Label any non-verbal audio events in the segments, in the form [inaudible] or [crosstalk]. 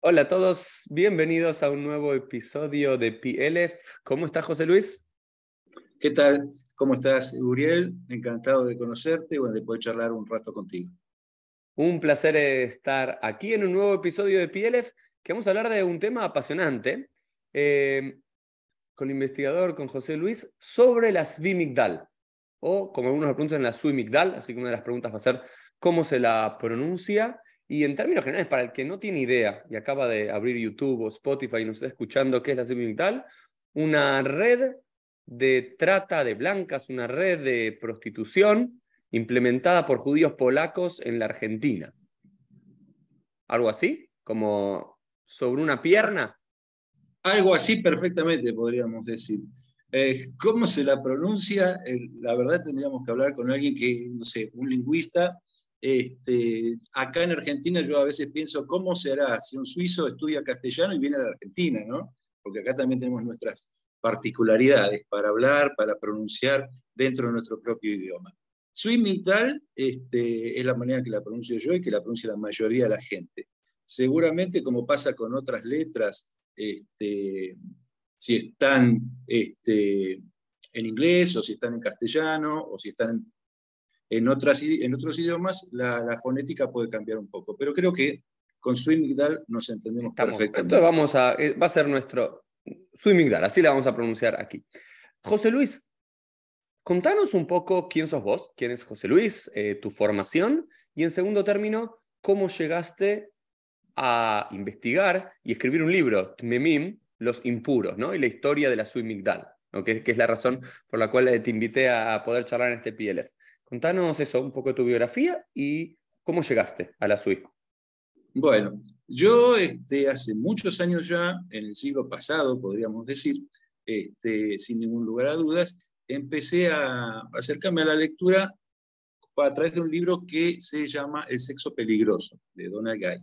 Hola a todos, bienvenidos a un nuevo episodio de PLF. ¿Cómo está José Luis? ¿Qué tal? ¿Cómo estás, Uriel? Encantado de conocerte y bueno, de poder charlar un rato contigo. Un placer estar aquí en un nuevo episodio de PLF, que vamos a hablar de un tema apasionante eh, con el investigador, con José Luis, sobre la Svimigdal, o como algunos lo preguntan, la Suimigdal, así que una de las preguntas va a ser cómo se la pronuncia. Y en términos generales, para el que no tiene idea y acaba de abrir YouTube o Spotify y nos está escuchando qué es la Svimigdal, una red de trata de blancas, una red de prostitución implementada por judíos polacos en la Argentina. ¿Algo así? ¿Como sobre una pierna? Algo así perfectamente podríamos decir. Eh, ¿Cómo se la pronuncia? la verdad tendríamos que hablar con alguien que, no sé, un lingüista. Este, acá en Argentina yo a veces pienso, ¿cómo será si un suizo estudia castellano y viene de Argentina, ¿no? Porque acá también tenemos nuestras particularidades para hablar, para pronunciar dentro de nuestro propio idioma. Suimital este, es la manera que la pronuncio yo y que la pronuncia la mayoría de la gente. Seguramente, como pasa con otras letras, este, si están este, en inglés o si están en castellano o si están en, otras, en otros idiomas, la, fonética puede cambiar un poco. Pero creo que con Suimital nos entendemos perfectamente. Entonces vamos a, eh, va a ser nuestro, Suimigdal, así la vamos a pronunciar aquí. José Luis, contanos un poco quién sos vos, quién es José Luis, eh, tu formación y en segundo término, cómo llegaste a investigar y escribir un libro, Tmemim, los impuros, ¿no? Y la historia de la Suimigdal, que, es la razón por la cual te invité a poder charlar en este PLF. Contanos eso, un poco de tu biografía y cómo llegaste a la Sui. Bueno, yo este, hace muchos años ya, en el siglo pasado, podríamos decir, este, sin ningún lugar a dudas, empecé a acercarme a la lectura a través de un libro que se llama El sexo peligroso, de Donald Guy,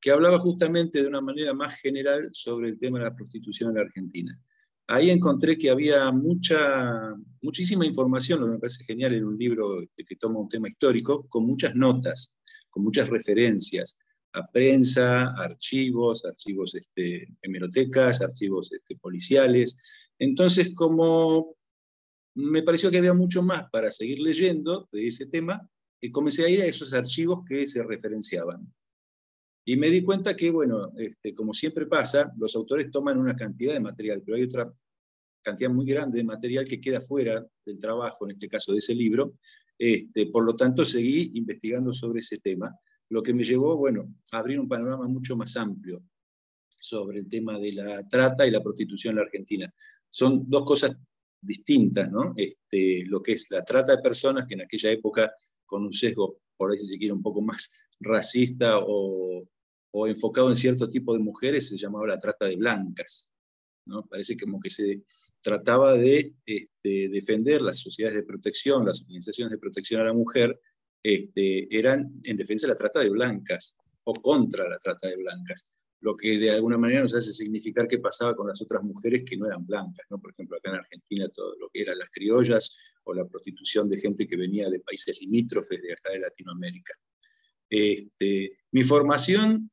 que hablaba justamente de una manera más general sobre el tema de la prostitución en la Argentina. Ahí encontré que había mucha, muchísima información, lo que me parece genial en un libro este, que toma un tema histórico, con muchas notas, con muchas referencias, a prensa, archivos, archivos este, hemerotecas, archivos este, policiales. Entonces, como me pareció que había mucho más para seguir leyendo de ese tema, y comencé a ir a esos archivos que se referenciaban. Y me di cuenta que, bueno, este, como siempre pasa, los autores toman una cantidad de material, pero hay otra cantidad muy grande de material que queda fuera del trabajo, en este caso de ese libro. Este, por lo tanto, seguí investigando sobre ese tema lo que me llevó, bueno, a abrir un panorama mucho más amplio sobre el tema de la trata y la prostitución en la Argentina. Son dos cosas distintas, ¿no? Este, lo que es la trata de personas, que en aquella época, con un sesgo, por ahí si se quiere, un poco más racista o, o enfocado en cierto tipo de mujeres, se llamaba la trata de blancas. ¿no? Parece como que se trataba de este, defender las sociedades de protección, las organizaciones de protección a la mujer, este, eran en defensa de la trata de blancas o contra la trata de blancas, lo que de alguna manera nos hace significar qué pasaba con las otras mujeres que no eran blancas, ¿no? por ejemplo acá en Argentina todo lo que eran las criollas o la prostitución de gente que venía de países limítrofes de acá de Latinoamérica. Este, mi formación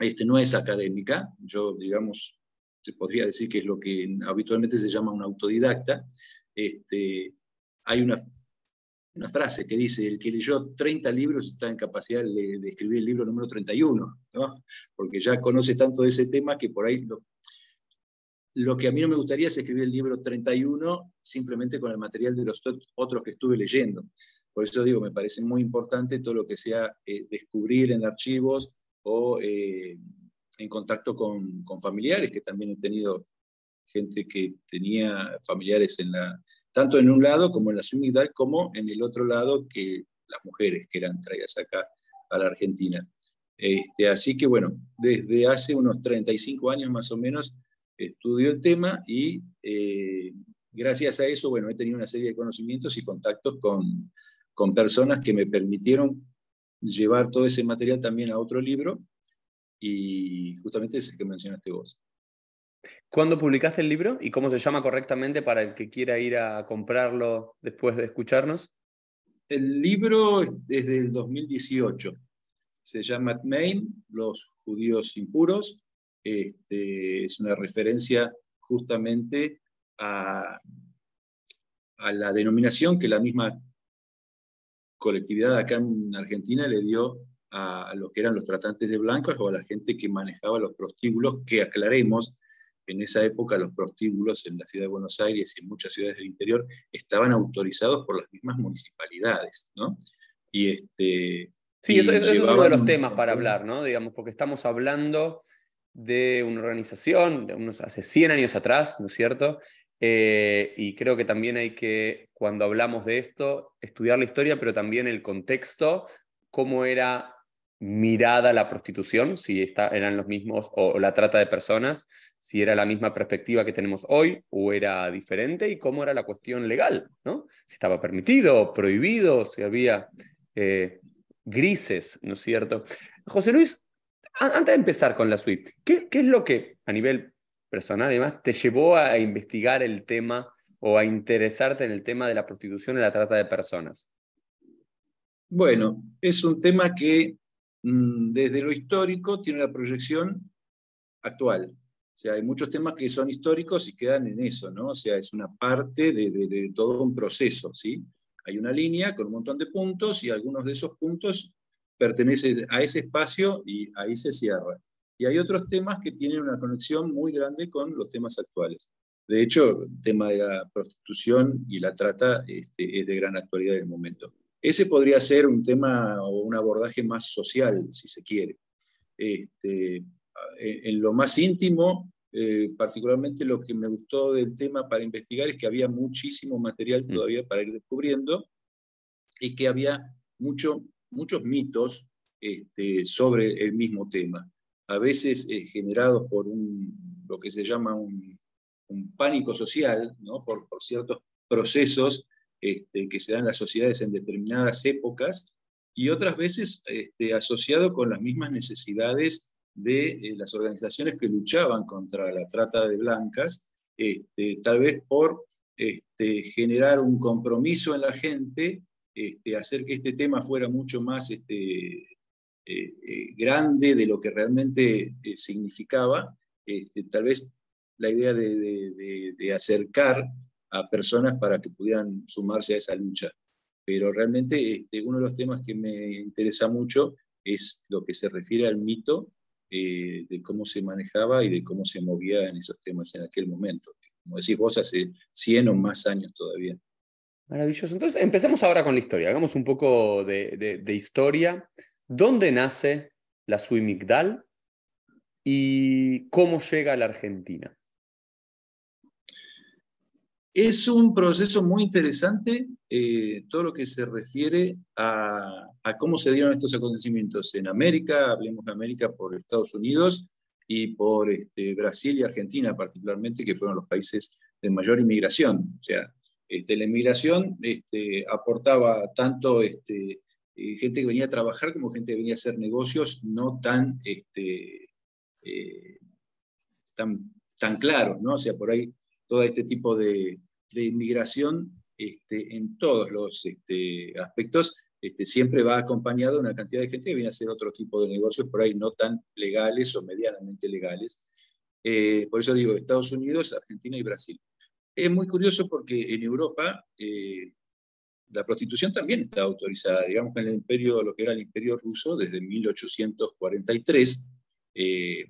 este, no es académica, yo digamos, se podría decir que es lo que habitualmente se llama un autodidacta. Este, hay una una frase que dice, el que leyó 30 libros está en capacidad de, escribir el libro número 31, ¿no? porque ya conoce tanto de ese tema que por ahí lo, lo que a mí no me gustaría es escribir el libro 31 simplemente con el material de los otros que estuve leyendo. Por eso digo, me parece muy importante todo lo que sea eh, descubrir en archivos o eh, en contacto con, con familiares, que también he tenido gente que tenía familiares en la, tanto en un lado como en la sumidad, como en el otro lado que las mujeres que eran traídas acá a la Argentina. Este, así que bueno, desde hace unos 35 años más o menos estudio el tema y eh, gracias a eso, bueno, he tenido una serie de conocimientos y contactos con, con personas que me permitieron llevar todo ese material también a otro libro y justamente es el que mencionaste vos. ¿Cuándo publicaste el libro y cómo se llama correctamente para el que quiera ir a comprarlo después de escucharnos? El libro es desde el 2018. se llama Tmeim, los judíos impuros. Este, es una referencia justamente a, a la denominación que la misma colectividad acá en Argentina le dio a, lo que eran los tratantes de blancos o a la gente que manejaba los prostíbulos, que aclaremos, en esa época los prostíbulos en la ciudad de Buenos Aires y en muchas ciudades del interior estaban autorizados por las mismas municipalidades, ¿no? Y este... Sí, eso, es uno de los temas para hablar, ¿no? Digamos, porque estamos hablando de una organización de unos hace 100 años atrás, ¿no es cierto? Eh, y creo que también hay que, cuando hablamos de esto, estudiar la historia, pero también el contexto, cómo era mirada la prostitución, si eran los mismos, o, la trata de personas, si era la misma perspectiva que tenemos hoy o era diferente, y cómo era la cuestión legal, ¿no? Si estaba permitido, prohibido, si había eh, grises, ¿no es cierto? José Luis, antes de empezar con la suite, ¿qué, ¿qué, es lo que a nivel personal, además, te llevó a investigar el tema o a interesarte en el tema de la prostitución y la trata de personas? Bueno, es un tema que mm, desde lo histórico tiene una proyección actual. O sea, hay muchos temas que son históricos y quedan en eso, ¿no? O sea, es una parte de, de todo un proceso, ¿sí? Hay una línea con un montón de puntos y algunos de esos puntos pertenecen a ese espacio y ahí se cierra. Y hay otros temas que tienen una conexión muy grande con los temas actuales. De hecho, el tema de la prostitución y la trata este, es de gran actualidad en el momento. Ese podría ser un tema o un abordaje más social, si se quiere. Este, en, lo más íntimo, eh, particularmente lo que me gustó del tema para investigar es que había muchísimo material mm. todavía para ir descubriendo y que había mucho, muchos mitos este, sobre el mismo tema a veces eh, generados por un, lo que se llama un, pánico social, ¿no? por, ciertos procesos este, que se dan en las sociedades en determinadas épocas, y otras veces este, asociado con las mismas necesidades de eh, las organizaciones que luchaban contra la trata de blancas, este, tal vez por este, generar un compromiso en la gente, hacer que este tema fuera mucho más grande de lo que realmente eh, significaba, este, tal vez la idea de, acercar a personas para que pudieran sumarse a esa lucha. Pero realmente este, uno de los temas que me interesa mucho es lo que se refiere al mito de cómo se manejaba y de cómo se movía en esos temas en aquel momento. Como decís vos, hace 100 o más años todavía. Maravilloso. Entonces, empecemos ahora con la historia. Hagamos un poco de historia. ¿Dónde nace la Suimigdal y cómo llega a la Argentina? Es un proceso muy interesante eh, todo lo que se refiere a, cómo se dieron estos acontecimientos en América, hablemos de América por Estados Unidos y por este, Brasil y Argentina particularmente, que fueron los países de mayor inmigración. O sea, este, la inmigración este, aportaba tanto este, eh, gente que venía a trabajar como gente que venía a hacer negocios no tan, este, eh, tan, tan claros, ¿no? O sea, por ahí todo este tipo de, de inmigración este, en todos los este, aspectos este, siempre va acompañado de una cantidad de gente que viene a hacer otro tipo de negocios por ahí no tan legales o medianamente legales. Eh, por eso digo Estados Unidos, Argentina y Brasil. Es muy curioso porque en Europa la prostitución también estaba autorizada, digamos que en el imperio, lo que era el imperio ruso, desde 1843, eh,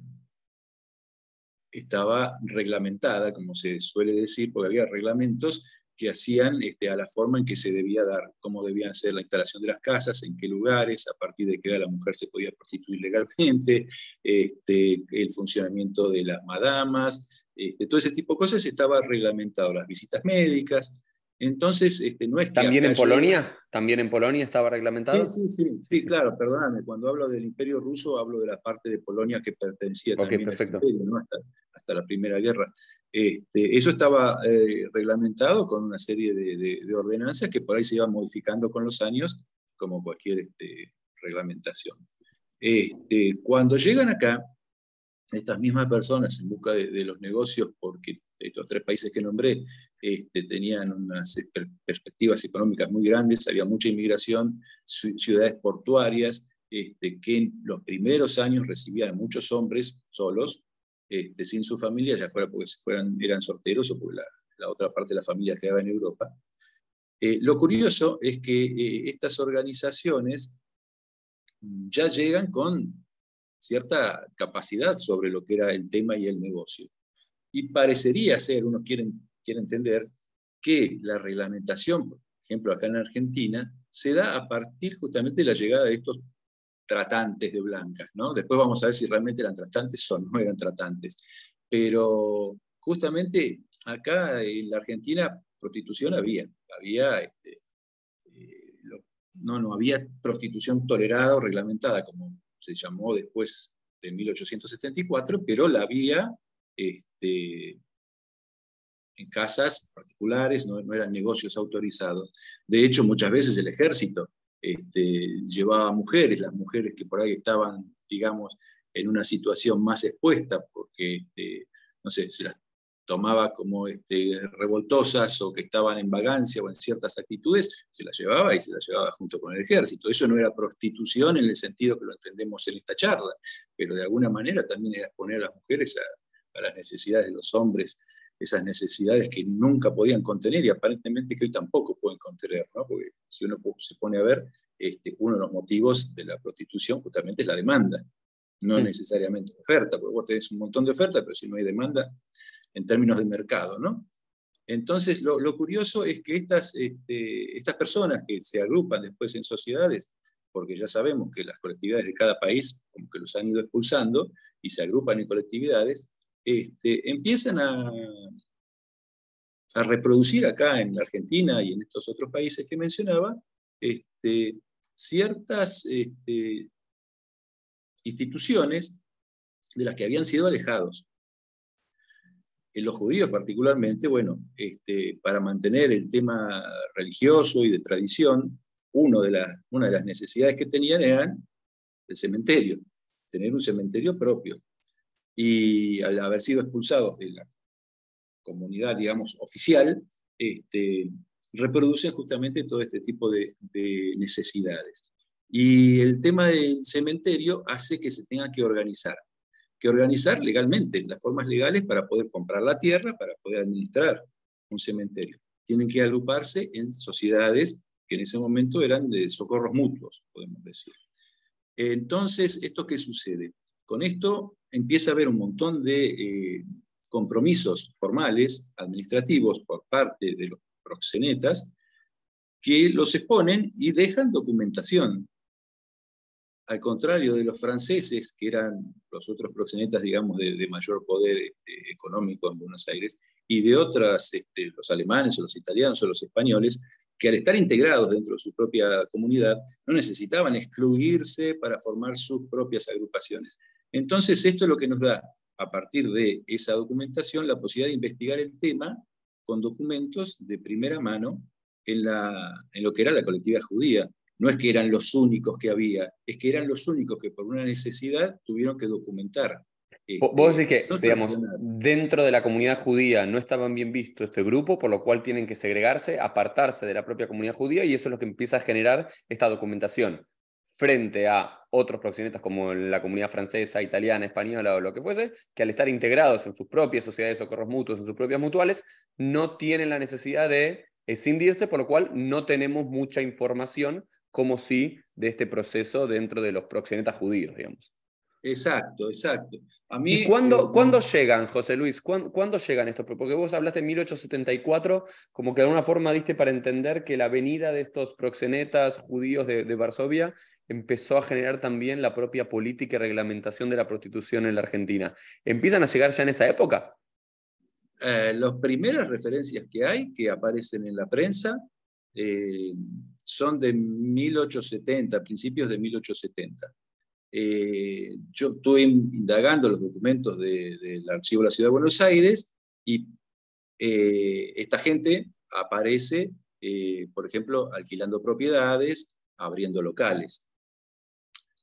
estaba reglamentada, como se suele decir, porque había reglamentos que hacían este, a la forma en que se debía dar, cómo debían ser la instalación de las casas, en qué lugares, a partir de qué edad la mujer se podía prostituir legalmente, este, el funcionamiento de las madamas, este, todo ese tipo de cosas estaba reglamentado, las visitas médicas, entonces, este, no es que ¿También en Polonia? ¿También en Polonia estaba reglamentado? Sí, sí, sí, sí, claro, perdóname. Cuando hablo del Imperio Ruso, hablo de la parte de Polonia que pertenecía también a ese imperio, ¿no? hasta, la Primera Guerra. Este, eso estaba eh, reglamentado con una serie de, ordenanzas que por ahí se iban modificando con los años, como cualquier este, reglamentación. Este, cuando llegan acá, estas mismas personas en busca de, los negocios, porque estos tres países que nombré este, tenían unas perspectivas económicas muy grandes, había mucha inmigración, ciudades portuarias, este, que en los primeros años recibían muchos hombres solos, este, sin su familia, ya fuera porque fueran, eran solteros o porque la, otra parte de la familia quedaba en Europa. Eh, lo curioso es que eh, estas organizaciones ya llegan con cierta capacidad sobre lo que era el tema y el negocio. Y parecería ser, uno quiere, quiere entender, que la reglamentación, por ejemplo, acá en Argentina, se da a partir justamente de la llegada de estos tratantes de blancas, ¿no? Después vamos a ver si realmente eran tratantes o no eran tratantes. Pero justamente acá en la Argentina prostitución había, había este, eh, no, no había prostitución tolerada o reglamentada, como se llamó después de 1874, pero la había este, en casas particulares, no, eran negocios autorizados. De hecho, muchas veces el ejército este, llevaba mujeres, las mujeres que por ahí estaban, digamos, en una situación más expuesta, porque, este, no sé, se las tomaba como este, revoltosas o que estaban en vagancia o en ciertas actitudes, se las llevaba y se las llevaba junto con el ejército. Eso no era prostitución en el sentido que lo entendemos en esta charla, pero de alguna manera también era exponer a las mujeres a, las necesidades de los hombres esas necesidades que nunca podían contener y aparentemente que hoy tampoco pueden contener, porque si uno se pone a ver, este, uno de los motivos de la prostitución justamente es la demanda, no mm. necesariamente oferta, porque vos tenés un montón de oferta, pero si no hay demanda en términos de mercado, ¿no? Entonces, lo, curioso es que estas, este, estas personas que se agrupan después en sociedades, porque ya sabemos que las colectividades de cada país como que los han ido expulsando y se agrupan en colectividades, este, empiezan a, a, reproducir acá en la Argentina y en estos otros países que mencionaba, este, ciertas este, instituciones de las que habían sido alejados. En los judíos particularmente, bueno, este, para mantener el tema religioso y de tradición, uno de una de las necesidades que tenían era el cementerio, tener un cementerio propio y al haber sido expulsados de la comunidad, digamos, oficial, este, reproducen justamente todo este tipo de, necesidades. Y el tema del cementerio hace que se tenga que organizar, que organizar legalmente, las formas legales para poder comprar la tierra, para poder administrar un cementerio. Tienen que agruparse en sociedades que en ese momento eran de socorros mutuos, podemos decir. Entonces, ¿esto qué sucede? Con esto empieza a haber un montón de eh, compromisos formales, administrativos, por parte de los proxenetas, que los exponen y dejan documentación. Al contrario de los franceses, que eran los otros proxenetas, digamos, de, mayor poder este, económico en Buenos Aires, y de otras, este, los alemanes o los italianos o los españoles, que al estar integrados dentro de su propia comunidad, no necesitaban excluirse para formar sus propias agrupaciones. Entonces, esto es lo que nos da, a partir de esa documentación, la posibilidad de investigar el tema con documentos de primera mano en, en lo que era la colectividad judía. No es que eran los únicos que había, es que eran los únicos que por una necesidad tuvieron que documentar. Vos decís que, digamos, dentro de la comunidad judía no estaban bien visto este grupo, por lo cual tienen que segregarse, apartarse de la propia comunidad judía, y eso es lo que empieza a generar esta documentación. Frente a otros proxenetas como la comunidad francesa, italiana, española o lo que fuese, que al estar integrados en sus propias sociedades de socorros mutuos, en sus propias mutuales, no tienen la necesidad de escindirse, por lo cual no tenemos mucha información como si de este proceso dentro de los proxenetas judíos, digamos. Exacto, exacto. A mí, ¿Y cuándo, eh, llegan, José Luis? ¿Cuándo, llegan estos? Porque vos hablaste en 1874, como que de alguna forma diste para entender que la venida de estos proxenetas judíos de, Varsovia empezó a generar también la propia política y reglamentación de la prostitución en la Argentina. ¿Empiezan a llegar ya en esa época? Eh, las primeras referencias que hay, que aparecen en la prensa, eh, son de 1870, principios de 1870. Eh, yo estuve indagando los documentos del Archivo de la Ciudad de Buenos Aires y eh, esta gente aparece, eh, por ejemplo, alquilando propiedades, abriendo locales,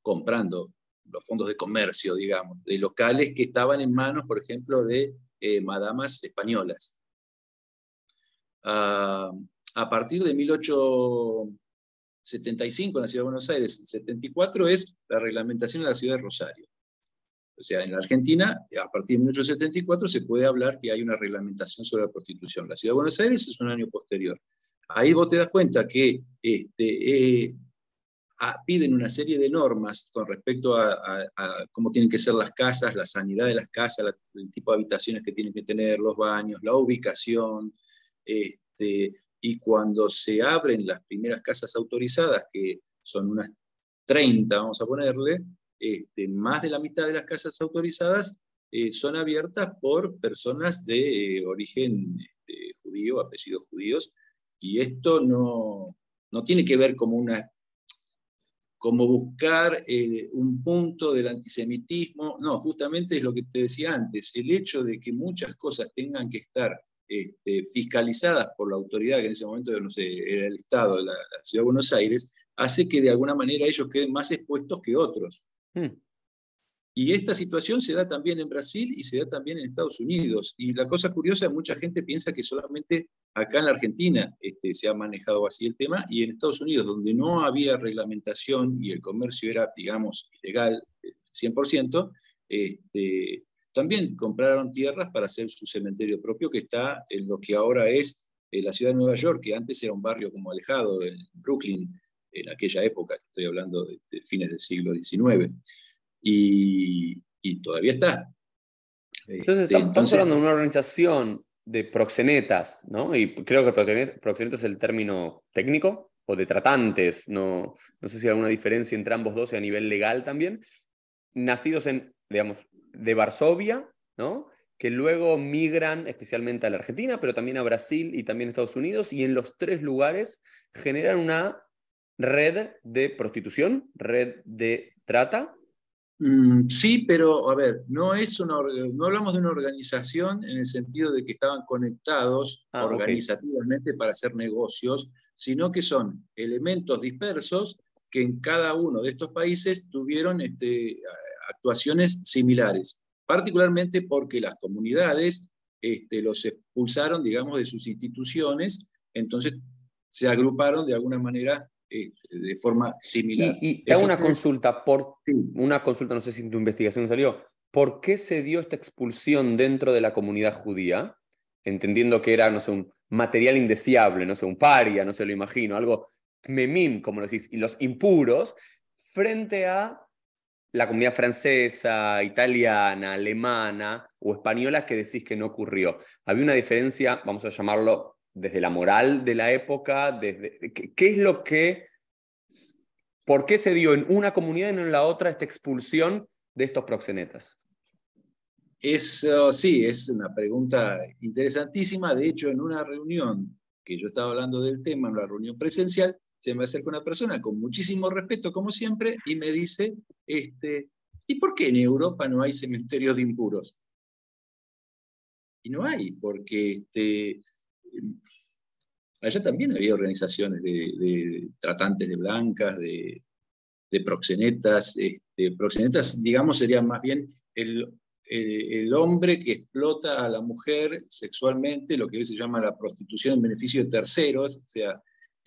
comprando los fondos de comercio, digamos, de locales que estaban en manos, por ejemplo, de madamas españolas. Ah, a partir de 18 75 en la Ciudad de Buenos Aires, 74 es la reglamentación de la Ciudad de Rosario. O sea, en la Argentina, a partir de 1874 se puede hablar que hay una reglamentación sobre la prostitución. La Ciudad de Buenos Aires es un año posterior. Ahí vos te das cuenta que este, eh, piden una serie de normas con respecto a, cómo tienen que ser las casas, la sanidad de las casas, el tipo de habitaciones que tienen que tener, los baños, la ubicación. Este, y cuando se abren las primeras casas autorizadas, que son unas 30, vamos a ponerle, este, más de la mitad de las casas autorizadas eh, son abiertas por personas de eh, origen este, judío, apellidos judíos, y esto no, no tiene que ver como una como buscar eh, un punto del antisemitismo, no, justamente es lo que te decía antes, el hecho de que muchas cosas tengan que estar este, fiscalizadas por la autoridad, que en ese momento no sé, era el Estado, la, la Ciudad de Buenos Aires, hace que de alguna manera ellos queden más expuestos que otros. Hmm. Y esta situación se da también en Brasil y se da también en Estados Unidos. Y la cosa curiosa, mucha gente piensa que solamente acá en la Argentina este, se ha manejado así el tema, y en Estados Unidos, donde no había reglamentación y el comercio era, digamos, ilegal 100%, eh, este, también compraron tierras para hacer su cementerio propio, que está en lo que ahora es eh, la ciudad de Nueva York, que antes era un barrio como alejado, en Brooklyn, en aquella época, estoy hablando de, fines del siglo XIX, y, todavía está. Entonces, este, estamos, hablando de una organización de proxenetas, ¿no? Y creo que proxenetas es el término técnico, o de tratantes, no, no sé si hay alguna diferencia entre ambos dos y a nivel legal también, nacidos en, digamos, de Varsovia, ¿no? que luego migran especialmente a la Argentina, pero también a Brasil y también a Estados Unidos, y en los tres lugares generan una red de prostitución, red de trata. Mm, sí, pero a ver, no, es una, no hablamos de una organización en el sentido de que estaban conectados ah, organizativamente para hacer negocios, sino que son elementos dispersos que en cada uno de estos países tuvieron este, actuaciones similares, particularmente porque las comunidades este, los expulsaron, digamos, de sus instituciones, entonces se agruparon de alguna manera este, de forma similar. Y, y hago una consulta, por, una consulta, no sé si en tu investigación salió, ¿por qué se dio esta expulsión dentro de la comunidad judía? Entendiendo que era, no sé, un material indeseable, no sé, un paria, no se lo imagino, algo memim, como lo decís, y los impuros, frente a la comunidad francesa, italiana, alemana o española que decís que no ocurrió. Había una diferencia, vamos a llamarlo desde la moral de la época, desde, ¿qué, es lo que, por qué se dio en una comunidad y no en la otra esta expulsión de estos proxenetas? Es, oh, sí, es una pregunta interesantísima. De hecho, en una reunión que yo estaba hablando del tema, en la reunión presencial, se me acerca una persona con muchísimo respeto, como siempre, y me dice, este, ¿y por qué en Europa no hay cementerios de impuros? Y no hay, porque este, allá también había organizaciones de, tratantes de blancas, de, proxenetas. Este, proxenetas, digamos, sería más bien el, el, hombre que explota a la mujer sexualmente, lo que hoy se llama la prostitución en beneficio de terceros, o sea,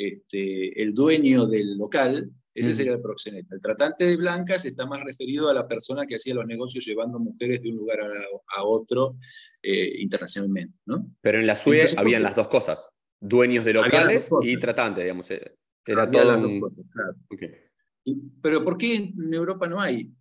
este, el dueño del local, ese sería el proxeneta. El tratante de blancas está más referido a la persona que hacía los negocios llevando mujeres de un lugar a, otro eh, internacionalmente. ¿no? Pero en la SUE habían las dos cosas, dueños de locales y tratantes, digamos. Eh, era todo pero ¿por qué en Europa no hay?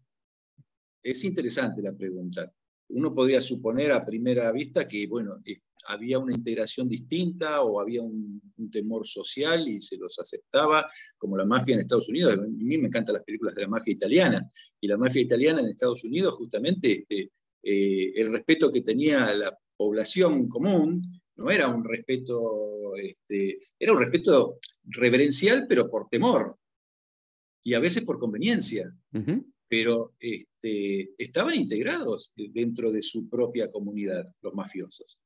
Es interesante la pregunta uno podría suponer a primera vista que, bueno, había una integración distinta o había un, temor social y se los aceptaba, como la mafia en Estados Unidos. A mí me encantan las películas de la mafia italiana. Y la mafia italiana en Estados Unidos, justamente, este, eh, el respeto que tenía la población común no era un respeto, este, era un respeto reverencial, pero por temor. Y a veces por conveniencia pero este, estaban integrados dentro de su propia comunidad, los mafiosos.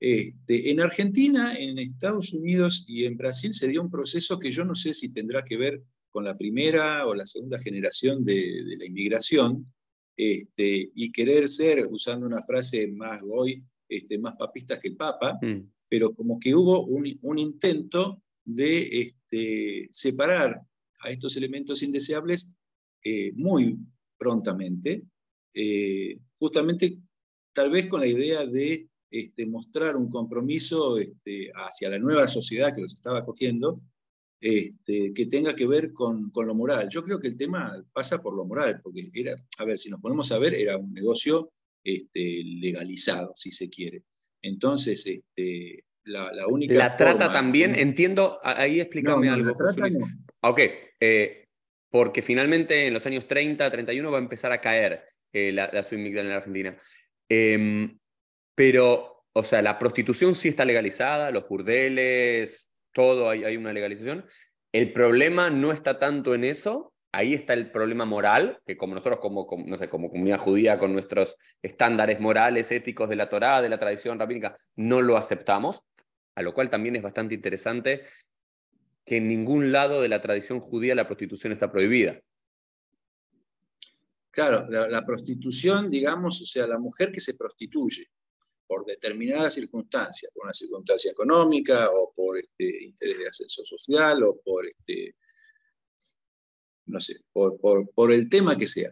Este, en Argentina, en Estados Unidos y en Brasil se dio un proceso que yo no sé si tendrá que ver con la primera o la segunda generación de, la inmigración, este, y querer ser, usando una frase más hoy, este, más papista que el Papa, mm. pero como que hubo un, un intento de separar a estos elementos indeseables eh, muy prontamente, eh, justamente tal vez con la idea de este, mostrar un compromiso este, hacia la nueva sociedad que los estaba acogiendo, este, que tenga que ver con, con, lo moral. Yo creo que el tema pasa por lo moral, porque era, a ver, si nos ponemos a ver, era un negocio este, legalizado, si se quiere. Entonces, este, la, la, única. La trata también, entiendo, ahí explícame algo, José Luis. Ok, eh, porque finalmente en los años 30, 31 va a empezar a caer eh, la, la en la Argentina. Em, pero, o sea, la prostitución sí está legalizada, los burdeles, todo hay, una legalización. El problema no está tanto en eso, ahí está el problema moral, que como nosotros como, no sé, como comunidad judía, con nuestros estándares morales, éticos de la Torá, de la tradición rabínica, no lo aceptamos, a lo cual también es bastante interesante que en ningún lado de la tradición judía la prostitución está prohibida. Claro, la, prostitución, digamos, o sea, la mujer que se prostituye por determinadas circunstancias, por una circunstancia económica o por este, interés de ascenso social o por, este, no sé, por, por, el tema que sea.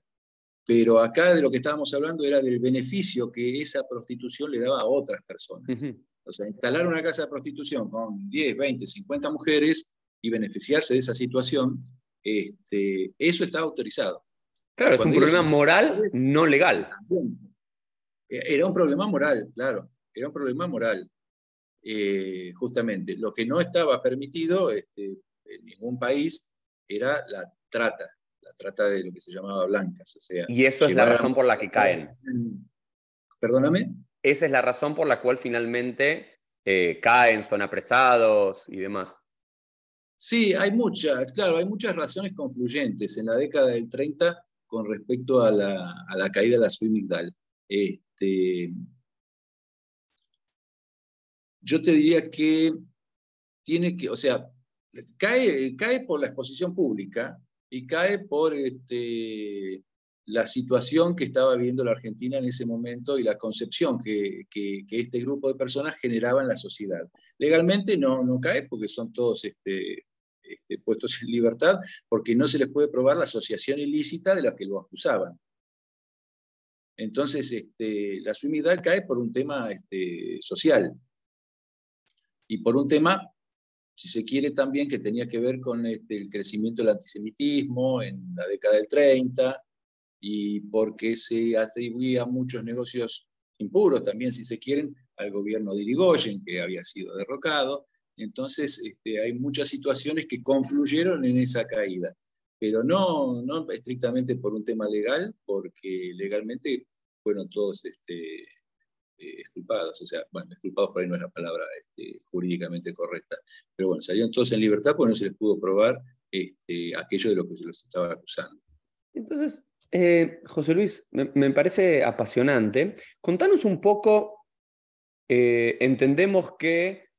Pero acá de lo que estábamos hablando era del beneficio que esa prostitución le daba a otras personas. O sea, instalar una casa de prostitución con 10, 20, 50 mujeres y beneficiarse de esa situación, este, eso está autorizado. Claro, es un problema moral, no legal. Era un problema moral, claro, era un problema moral, eh, justamente. Lo que no estaba permitido este, en ningún país era la trata, la trata de lo que se llamaba blancas. O sea, y eso es la razón por la que caen. Perdóname. Esa es la razón por la cual finalmente eh, caen, son apresados y demás. Sí, hay muchas, claro, hay muchas razones confluyentes. En la década del 30 con respecto a la, caída de la Suimigdal. Este, yo te diría que tiene que, o sea, cae, cae por la exposición pública y cae por este, la situación que estaba viviendo la Argentina en ese momento y la concepción que, este grupo de personas generaba en la sociedad. Legalmente no, no cae porque son todos este, este, puestos en libertad porque no se les puede probar la asociación ilícita de la que lo acusaban. Entonces, este, la sumidad cae por un tema este, social y por un tema, si se quiere también, que tenía que ver con este, el crecimiento del antisemitismo en la década del 30 y porque se atribuía muchos negocios impuros también, si se quieren, al gobierno de Irigoyen, que había sido derrocado, entonces, este, hay muchas situaciones que confluyeron en esa caída, pero no, no estrictamente por un tema legal, porque legalmente fueron todos este, eh, exculpados, o sea, bueno, exculpados por ahí no es la palabra este, jurídicamente correcta, pero bueno, salieron todos en libertad porque no se les pudo probar este, aquello de lo que se los estaba acusando. Entonces, eh, José Luis, me, parece apasionante. Contanos un poco, eh, entendemos que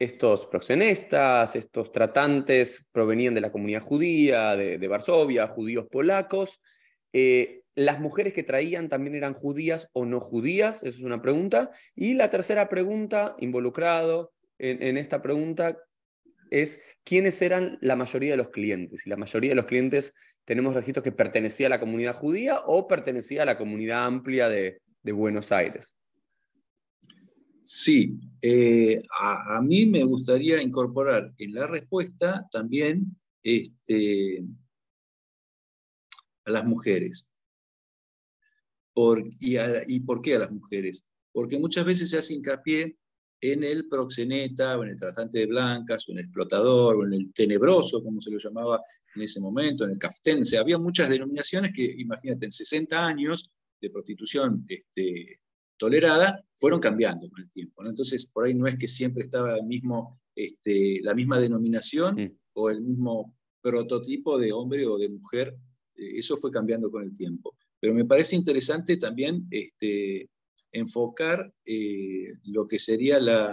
estos proxenestas, estos tratantes provenían de la comunidad judía, de, Varsovia, judíos polacos. Eh, ¿Las mujeres que traían también eran judías o no judías? Esa es una pregunta. Y la tercera pregunta, involucrado en, esta pregunta, es quiénes eran la mayoría de los clientes. Y la mayoría de los clientes tenemos registros que pertenecía a la comunidad judía o pertenecía a la comunidad amplia de Buenos Aires. Sí, eh, a, mí me gustaría incorporar en la respuesta también este, a las mujeres. y, por qué a las mujeres? Porque muchas veces se hace hincapié en el proxeneta, o en el tratante de blancas, o en el explotador, o en el tenebroso, como se lo llamaba en ese momento, en el caftén. había muchas denominaciones que, imagínate, en 60 años de prostitución este, tolerada, fueron cambiando con el tiempo. Entonces, por ahí no es que siempre estaba el mismo, este, la misma denominación mm. o el mismo prototipo de hombre o de mujer, eh, eso fue cambiando con el tiempo. Pero me parece interesante también este, enfocar eh, lo que sería la,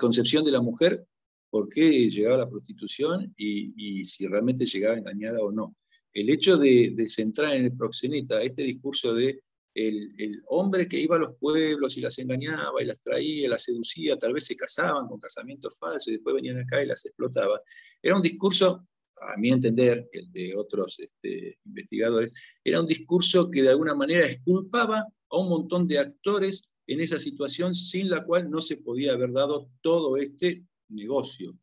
concepción de la mujer, por qué llegaba la prostitución y, si realmente llegaba engañada o no. El hecho de, de centrar en el proxeneta este discurso de el, hombre que iba a los pueblos y las engañaba y las traía, las seducía, tal vez se casaban con casamientos falsos y después venían acá y las explotaba. Era un discurso, a mi entender, el de otros este, investigadores, era un discurso que de alguna manera exculpaba a un montón de actores en esa situación sin la cual no se podía haber dado todo este negocio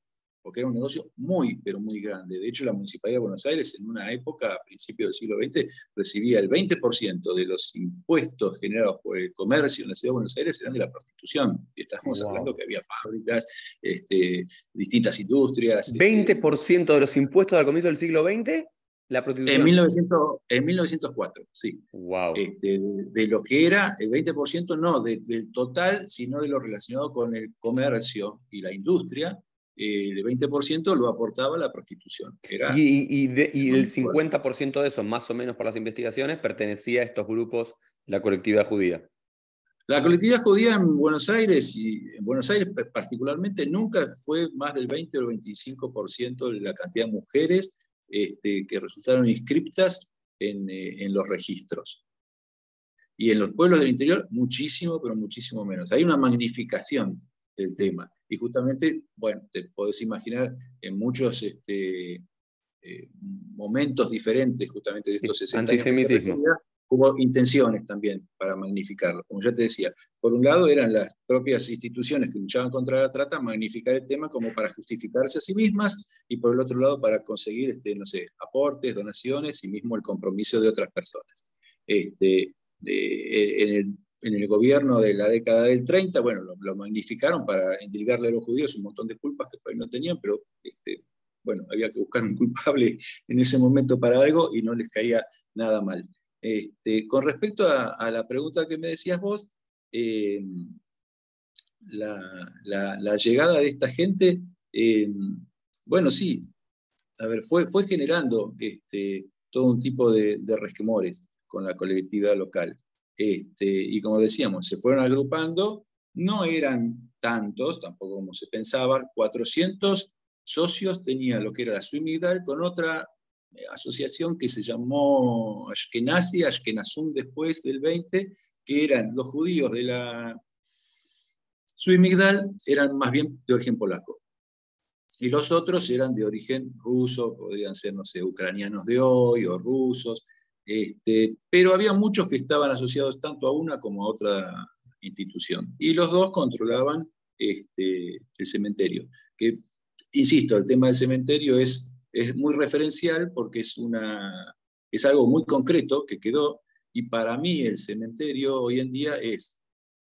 porque era un negocio muy, pero muy grande. De hecho, la Municipalidad de Buenos Aires en una época, a principios del siglo XX, recibía el 20% de los impuestos generados por el comercio en la Ciudad de Buenos Aires eran de la prostitución. Y estamos hablando que había fábricas, este, distintas industrias. ¿20% este, de los impuestos al comienzo del siglo XX? La prostitución. En, 1900, en 1904, sí. Wow. Este, de, lo que era, el 20% no del total, sino de lo relacionado con el comercio y la industria, el 20% lo aportaba la prostitución. y, el 50% de eso, más o menos por las investigaciones, pertenecía a estos grupos, la colectividad judía. La colectividad judía en Buenos Aires, y en Buenos Aires particularmente, nunca fue más del 20 o 25% de la cantidad de mujeres este, que resultaron inscriptas en, eh, en los registros. Y en los pueblos del interior, muchísimo, pero muchísimo menos. Hay una magnificación del tema. Y justamente, bueno, te podés imaginar en muchos este, eh, momentos diferentes justamente de estos 60 Antisemitismo. hubo intenciones también para magnificarlo. Como ya te decía, por un lado eran las propias instituciones que luchaban contra la trata, magnificar el tema como para justificarse a sí mismas, y por el otro lado para conseguir, este, no sé, aportes, donaciones y mismo el compromiso de otras personas. Este, eh, en el en el gobierno de la década del 30, bueno, lo, magnificaron para indilgarle a los judíos un montón de culpas que no tenían, pero este, bueno, había que buscar un culpable en ese momento para algo y no les caía nada mal. Este, con respecto a, la pregunta que me decías vos, eh, la, llegada de esta gente, eh, bueno, sí, a ver, fue, generando este, todo un tipo de resquemores con la colectividad local. Este, y como decíamos, se fueron agrupando, no eran tantos, tampoco como se pensaba, 400 socios tenía lo que era la Suimigdal con otra eh, asociación que se llamó Ashkenazi, Ashkenazum después del 20, que eran los judíos de la Suimigdal, eran más bien de origen polaco. Y los otros eran de origen ruso, podrían ser, no sé, ucranianos de hoy o rusos. Este, pero había muchos que estaban asociados tanto a una como a otra institución. Y los dos controlaban este, el cementerio. Que, insisto, el tema del cementerio es, es muy referencial porque es, una, es algo muy concreto que quedó. Y para mí el cementerio hoy en día es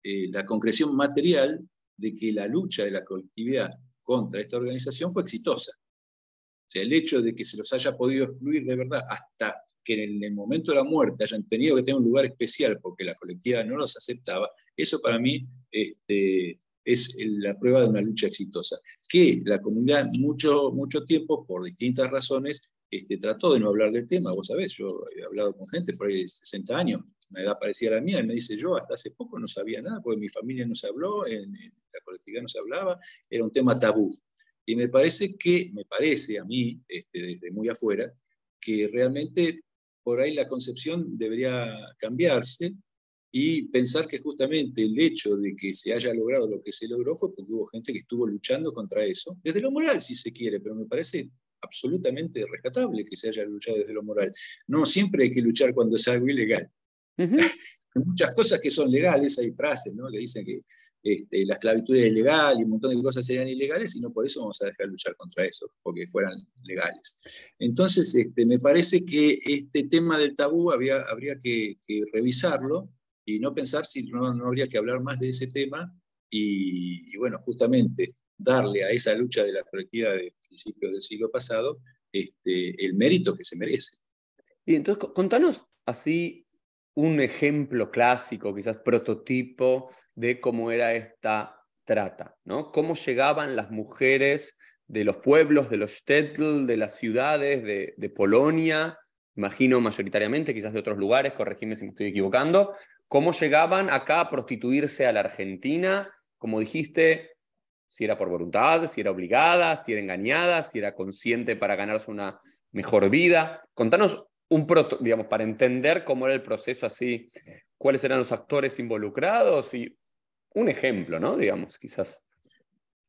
eh, la concreción material de que la lucha de la colectividad contra esta organización fue exitosa. O sea, el hecho de que se los haya podido excluir de verdad hasta que en el momento de la muerte hayan tenido que tener un lugar especial porque la colectividad no los aceptaba, eso para mí este, es la prueba de una lucha exitosa. Que la comunidad mucho, mucho tiempo, por distintas razones, este, trató de no hablar del tema. Vos sabés, yo he hablado con gente por ahí de 60 años, una edad parecida a la mía, y me dice, yo hasta hace poco no sabía nada, porque mi familia no se habló, en, la colectividad no se hablaba, era un tema tabú. Y me parece que, me parece a mí, este, desde muy afuera, que realmente por ahí la concepción debería cambiarse y pensar que justamente el hecho de que se haya logrado lo que se logró fue porque hubo gente que estuvo luchando contra eso, desde lo moral si se quiere, pero me parece absolutamente rescatable que se haya luchado desde lo moral. No siempre hay que luchar cuando es algo ilegal. [laughs] Hay muchas cosas que son legales, hay frases ¿no? que dicen que este, la esclavitud es ilegal y un montón de cosas serían ilegales y no por eso vamos a dejar de luchar contra eso, porque fueran legales. Entonces, este, me parece que este tema del tabú había, habría que, revisarlo y no pensar si no, habría que hablar más de ese tema y, bueno, justamente darle a esa lucha de la colectividad de principios del siglo pasado este, el mérito que se merece. Y entonces, contanos así un ejemplo clásico, quizás prototipo de cómo era esta trata, ¿no? Cómo llegaban las mujeres de los pueblos, de los shtetl, de las ciudades, de, Polonia, imagino mayoritariamente, quizás de otros lugares, corregime si me estoy equivocando, cómo llegaban acá a prostituirse a la Argentina, como dijiste, si era por voluntad, si era obligada, si era engañada, si era consciente para ganarse una mejor vida. Contanos un proto, digamos, para entender cómo era el proceso así cuáles eran los actores involucrados y un ejemplo, ¿no? Digamos, quizás.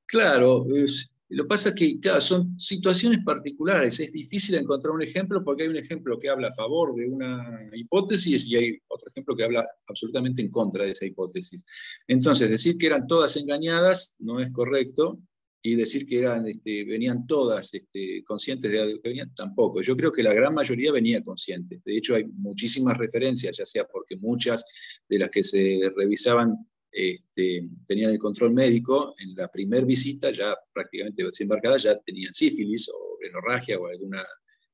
Claro, lo que pasa es que son situaciones particulares, es difícil encontrar un ejemplo porque hay un ejemplo que habla a favor de una hipótesis y hay otro ejemplo que habla absolutamente en contra de esa hipótesis. Entonces, decir que eran todas engañadas no es correcto y decir que eran, este, venían todas este, conscientes de lo que venían, tampoco. Yo creo que la gran mayoría venía consciente. De hecho, hay muchísimas referencias, ya sea porque muchas de las que se revisaban este, tenían el control médico, en la primera visita, ya prácticamente desembarcada, ya tenían sífilis o hemorragia o alguna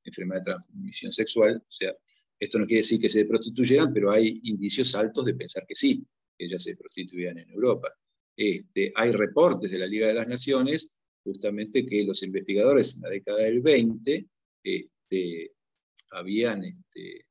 enfermedad de transmisión sexual. O sea, esto no quiere decir que se prostituyeran, pero hay indicios altos de pensar que sí, que ellas se prostituían en Europa. Este, hay reportes de la Liga de las Naciones, justamente que los investigadores en la década del 20 este, habían este,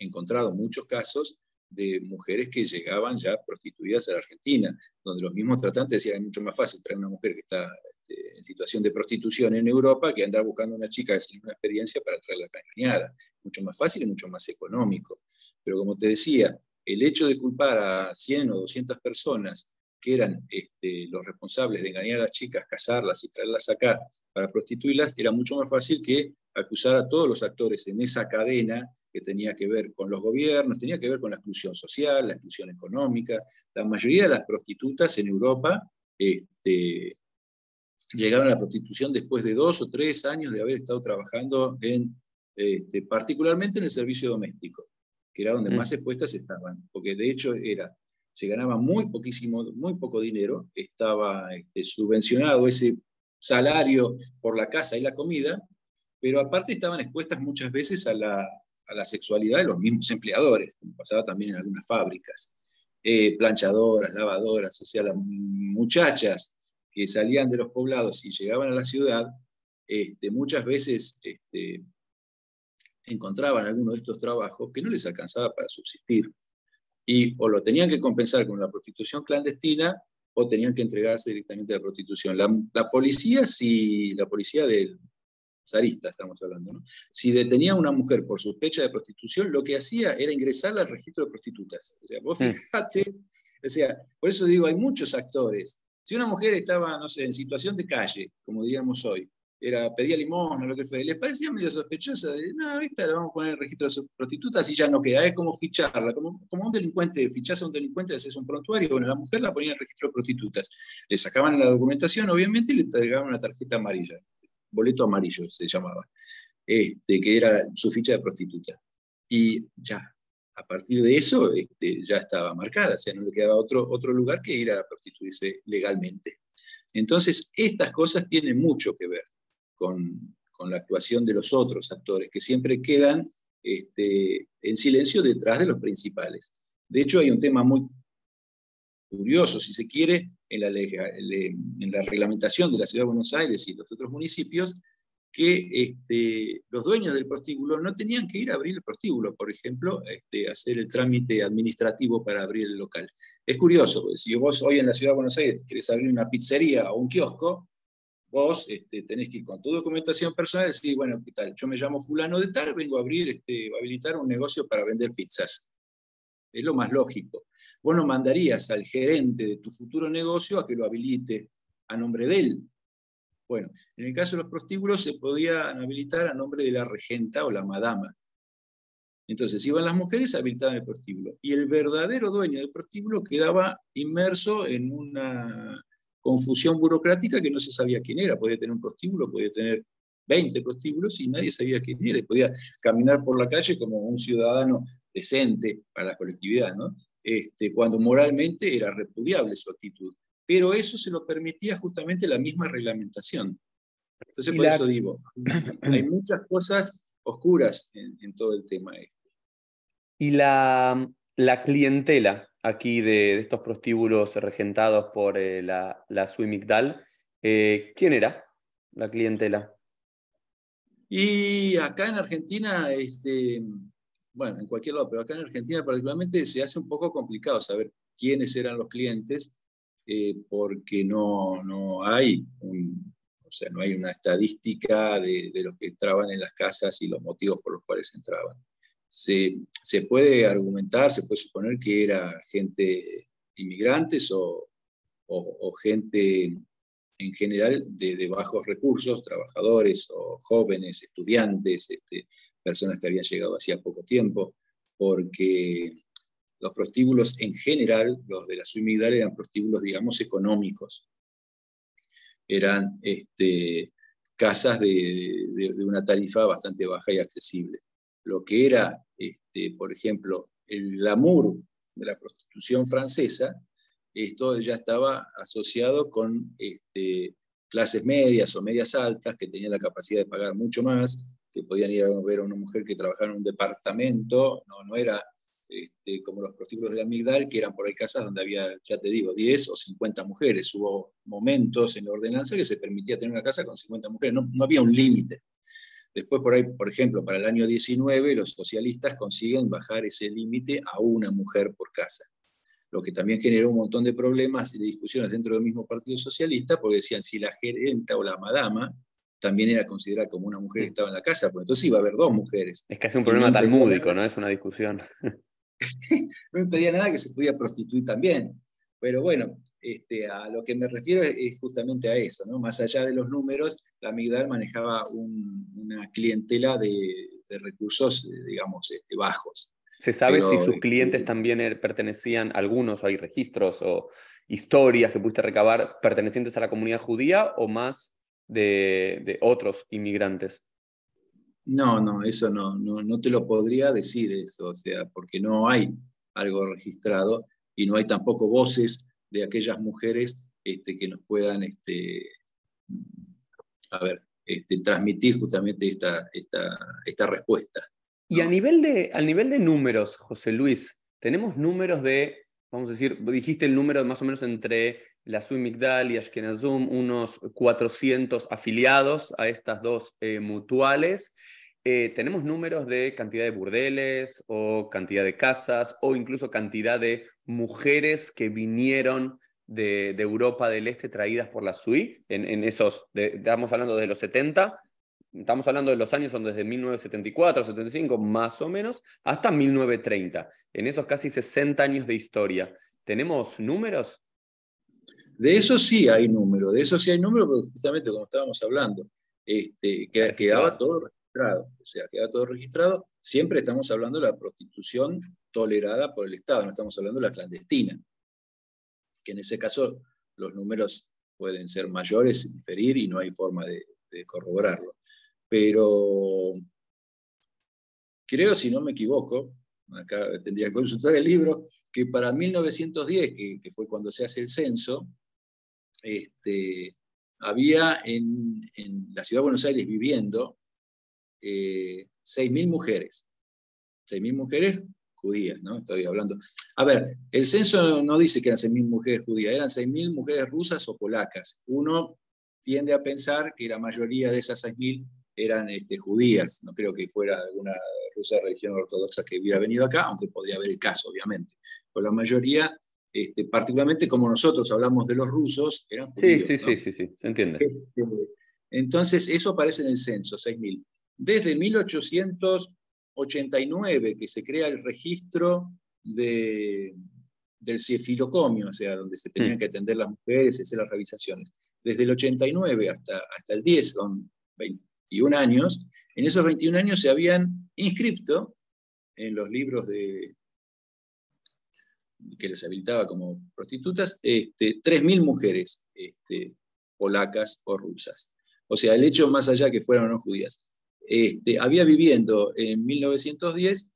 encontrado muchos casos de mujeres que llegaban ya prostituidas a la Argentina, donde los mismos tratantes decían es mucho más fácil traer una mujer que está en situación de prostitución en Europa que andar buscando una chica sin una experiencia para traerla engañada. Mucho más fácil y mucho más económico. Pero como te decía, el hecho de culpar a 100 o 200 personas que eran este, los responsables de engañar a las chicas, casarlas y traerlas acá para prostituirlas, era mucho más fácil que acusar a todos los actores en esa cadena que tenía que ver con los gobiernos, tenía que ver con la exclusión social, la exclusión económica. La mayoría de las prostitutas en Europa este, llegaron a la prostitución después de dos o tres años de haber estado trabajando en, este, particularmente en el servicio doméstico, que era donde mm. más expuestas estaban, porque de hecho era se ganaba muy poquísimo, muy poco dinero, estaba este, subvencionado ese salario por la casa y la comida, pero aparte estaban expuestas muchas veces a la, sexualidad de los mismos empleadores, como pasaba también en algunas fábricas. Eh, planchadoras, lavadoras, o sea, las muchachas que salían de los poblados y llegaban a la ciudad, este, muchas veces este, encontraban algunos de estos trabajos que no les alcanzaba para subsistir y o lo tenían que compensar con la prostitución clandestina o tenían que entregarse directamente a la prostitución. La, policía, si la policía del zarista estamos hablando, ¿no? si detenía a una mujer por sospecha de prostitución, lo que hacía era ingresarla al registro de prostitutas. O sea, vos mm. fijate, o sea, por eso digo, hay muchos actores. Si una mujer estaba, no sé, en situación de calle, como diríamos hoy, era, pedía limón lo que fue, les parecía medio sospechosa, de, no, esta la vamos a poner en el registro de prostitutas y ya no queda, es como ficharla, como, como un delincuente, fichás a un delincuente, haces un prontuario, bueno, la mujer la ponía en registro de prostitutas, le sacaban la documentación, obviamente, y le entregaban una tarjeta amarilla, boleto amarillo se llamaba, este, que era su ficha de prostituta. Y ya, a partir de eso este, ya estaba marcada, o sea, no le quedaba otro, otro lugar que ir a prostituirse legalmente. Entonces, estas cosas tienen mucho que ver con, la actuación de los otros actores, que siempre quedan este, en silencio detrás de los principales. De hecho, hay un tema muy curioso, si se quiere, en la, en la reglamentación de la Ciudad de Buenos Aires y los otros municipios, que este, los dueños del prostíbulo no tenían que ir a abrir el prostíbulo, por ejemplo, este, hacer el trámite administrativo para abrir el local. Es curioso, si vos hoy en la Ciudad de Buenos Aires querés abrir una pizzería o un kiosco, vos este, tenés que ir con tu documentación personal y decir, bueno, ¿qué tal? Yo me llamo fulano de tal, vengo a abrir, este, a habilitar un negocio para vender pizzas. Es lo más lógico. Vos no mandarías al gerente de tu futuro negocio a que lo habilite a nombre de él. Bueno, en el caso de los prostíbulos se podían habilitar a nombre de la regenta o la madama. Entonces iban las mujeres, habilitaban el prostíbulo. Y el verdadero dueño del prostíbulo quedaba inmerso en una confusión burocrática que no se sabía quién era. Podía tener un prostíbulo, podía tener 20 prostíbulos y nadie sabía quién era. Y podía caminar por la calle como un ciudadano decente para la colectividad, ¿no? Este, cuando moralmente era repudiable su actitud. Pero eso se lo permitía justamente la misma reglamentación. Entonces, por eso digo, [coughs] hay muchas cosas oscuras en, todo el tema este. Y la, la clientela, aquí de, estos prostíbulos regentados por eh, la, la Suimigdal. Eh, ¿Quién era la clientela? Y acá en Argentina, este, bueno, en cualquier lado, pero acá en Argentina particularmente se hace un poco complicado saber quiénes eran los clientes, eh, porque no, no hay o sea, no hay una estadística de, de, los que entraban en las casas y los motivos por los cuales entraban se, puede argumentar, se puede suponer que era gente inmigrantes o, gente en general de, bajos recursos, trabajadores o jóvenes, estudiantes, este, personas que habían llegado hacía poco tiempo, porque los prostíbulos en general, los de la Suimigdal, eran prostíbulos, digamos, económicos. Eran este, casas de, una tarifa bastante baja y accesible. Lo que era, este, por ejemplo, el glamour de la prostitución francesa, esto ya estaba asociado con este, clases medias o medias altas que tenían la capacidad de pagar mucho más, que podían ir a ver a una mujer que trabajaba en un departamento, no, era este, como los prostíbulos de Amigdal, que eran por ahí casas donde había, ya te digo, 10 o 50 mujeres. Hubo momentos en la ordenanza que se permitía tener una casa con 50 mujeres, no había un límite. Después, por ahí, por ejemplo, para el año 19, los socialistas consiguen bajar ese límite a una mujer por casa, lo que también generó un montón de problemas y de discusiones dentro del mismo Partido Socialista, porque decían si la gerenta o la madama también era considerada como una mujer que estaba en la casa, pues entonces iba a haber dos mujeres. Es casi un problema talmúdico, ¿no? Es una discusión. [laughs] no impedía nada que se pudiera prostituir también. Pero bueno, este, a lo que me refiero es, justamente a eso, ¿no? Más allá de los números, la Migdal manejaba una clientela de, recursos, digamos, este, bajos. ¿Se sabe si sus clientes este, también er, pertenecían, algunos, o hay registros o historias que pudiste recabar pertenecientes a la comunidad judía o más de otros inmigrantes? No, no, eso no, no, te lo podría decir eso, o sea, porque no hay algo registrado y no hay tampoco voces de aquellas mujeres este, que nos puedan, este, a ver, este, transmitir justamente esta, esta, esta respuesta. Y a nivel, de, al nivel de números, José Luis, tenemos números de, vamos a decir, dijiste el número más o menos entre la Sui Migdal y Ashkenazum, unos 400 afiliados a estas dos eh, mutuales. Eh, tenemos números de cantidad de burdeles o cantidad de casas o incluso cantidad de mujeres que vinieron de, Europa del Este traídas por la SUI, en, esos, estamos hablando de los 70, estamos hablando de los años son desde 1974, 75 más o menos, hasta 1930, en esos casi 60 años de historia. ¿Tenemos números? De eso sí hay números, de eso sí hay números, porque justamente como estábamos hablando, este, que, quedaba todo o sea, queda todo registrado. Siempre estamos hablando de la prostitución tolerada por el Estado, no estamos hablando de la clandestina, que en ese caso los números pueden ser mayores, inferir y no hay forma de, corroborarlo. Pero creo, si no me equivoco, acá tendría que consultar el libro, que para 1910, que, fue cuando se hace el censo, este, había en, en, la ciudad de Buenos Aires viviendo eh, 6.000 mujeres. 6.000 mujeres judías, ¿no? Estoy hablando. A ver, el censo no dice que eran 6.000 mujeres judías, eran 6.000 mujeres rusas o polacas. Uno tiende a pensar que la mayoría de esas 6.000 eran este, judías. No creo que fuera alguna rusa de religión ortodoxa que hubiera venido acá, aunque podría haber el caso, obviamente. Pero la mayoría, este, particularmente como nosotros hablamos de los rusos, eran judíos. Sí, sí, sí, sí, sí, se entiende. Este, entonces, eso aparece en el censo, 6.000 desde 1889 que se crea el registro del cefilocomio, o sea, donde se tenían que atender las mujeres y hacer las revisaciones. Desde el 89 hasta, hasta el 10, son 21 años, en esos 21 años se habían inscrito en los libros de, que les habilitaba como prostitutas, este, 3.000 mujeres este, polacas o rusas. O sea, el hecho más allá que fueran o no judías. Este, había viviendo en 1910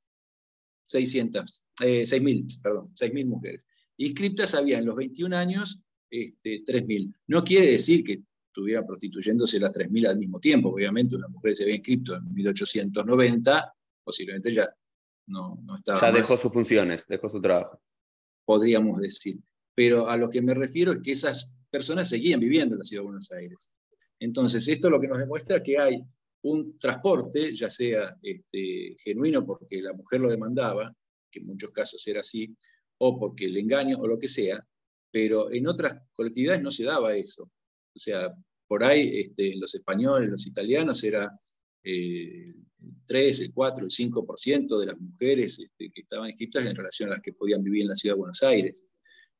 600, 6.000, perdón, 6.000 mujeres. Inscriptas había en los 21 años este, 3.000. No quiere decir que estuvieran prostituyéndose las 3.000 al mismo tiempo. Obviamente una mujer se había inscrito en 1890, posiblemente ya no, no estaba. Ya dejó sus funciones, dejó su trabajo. Podríamos decir. Pero a lo que me refiero es que esas personas seguían viviendo en la ciudad de Buenos Aires. Entonces, esto lo que nos demuestra que hay un transporte, ya sea este, genuino porque la mujer lo demandaba, que en muchos casos era así, o porque el engaño o lo que sea, pero en otras colectividades no se daba eso. O sea, por ahí este, los españoles, los italianos, era el 3, el 4, el 5% de las mujeres este, que estaban inscritas en relación a las que podían vivir en la ciudad de Buenos Aires.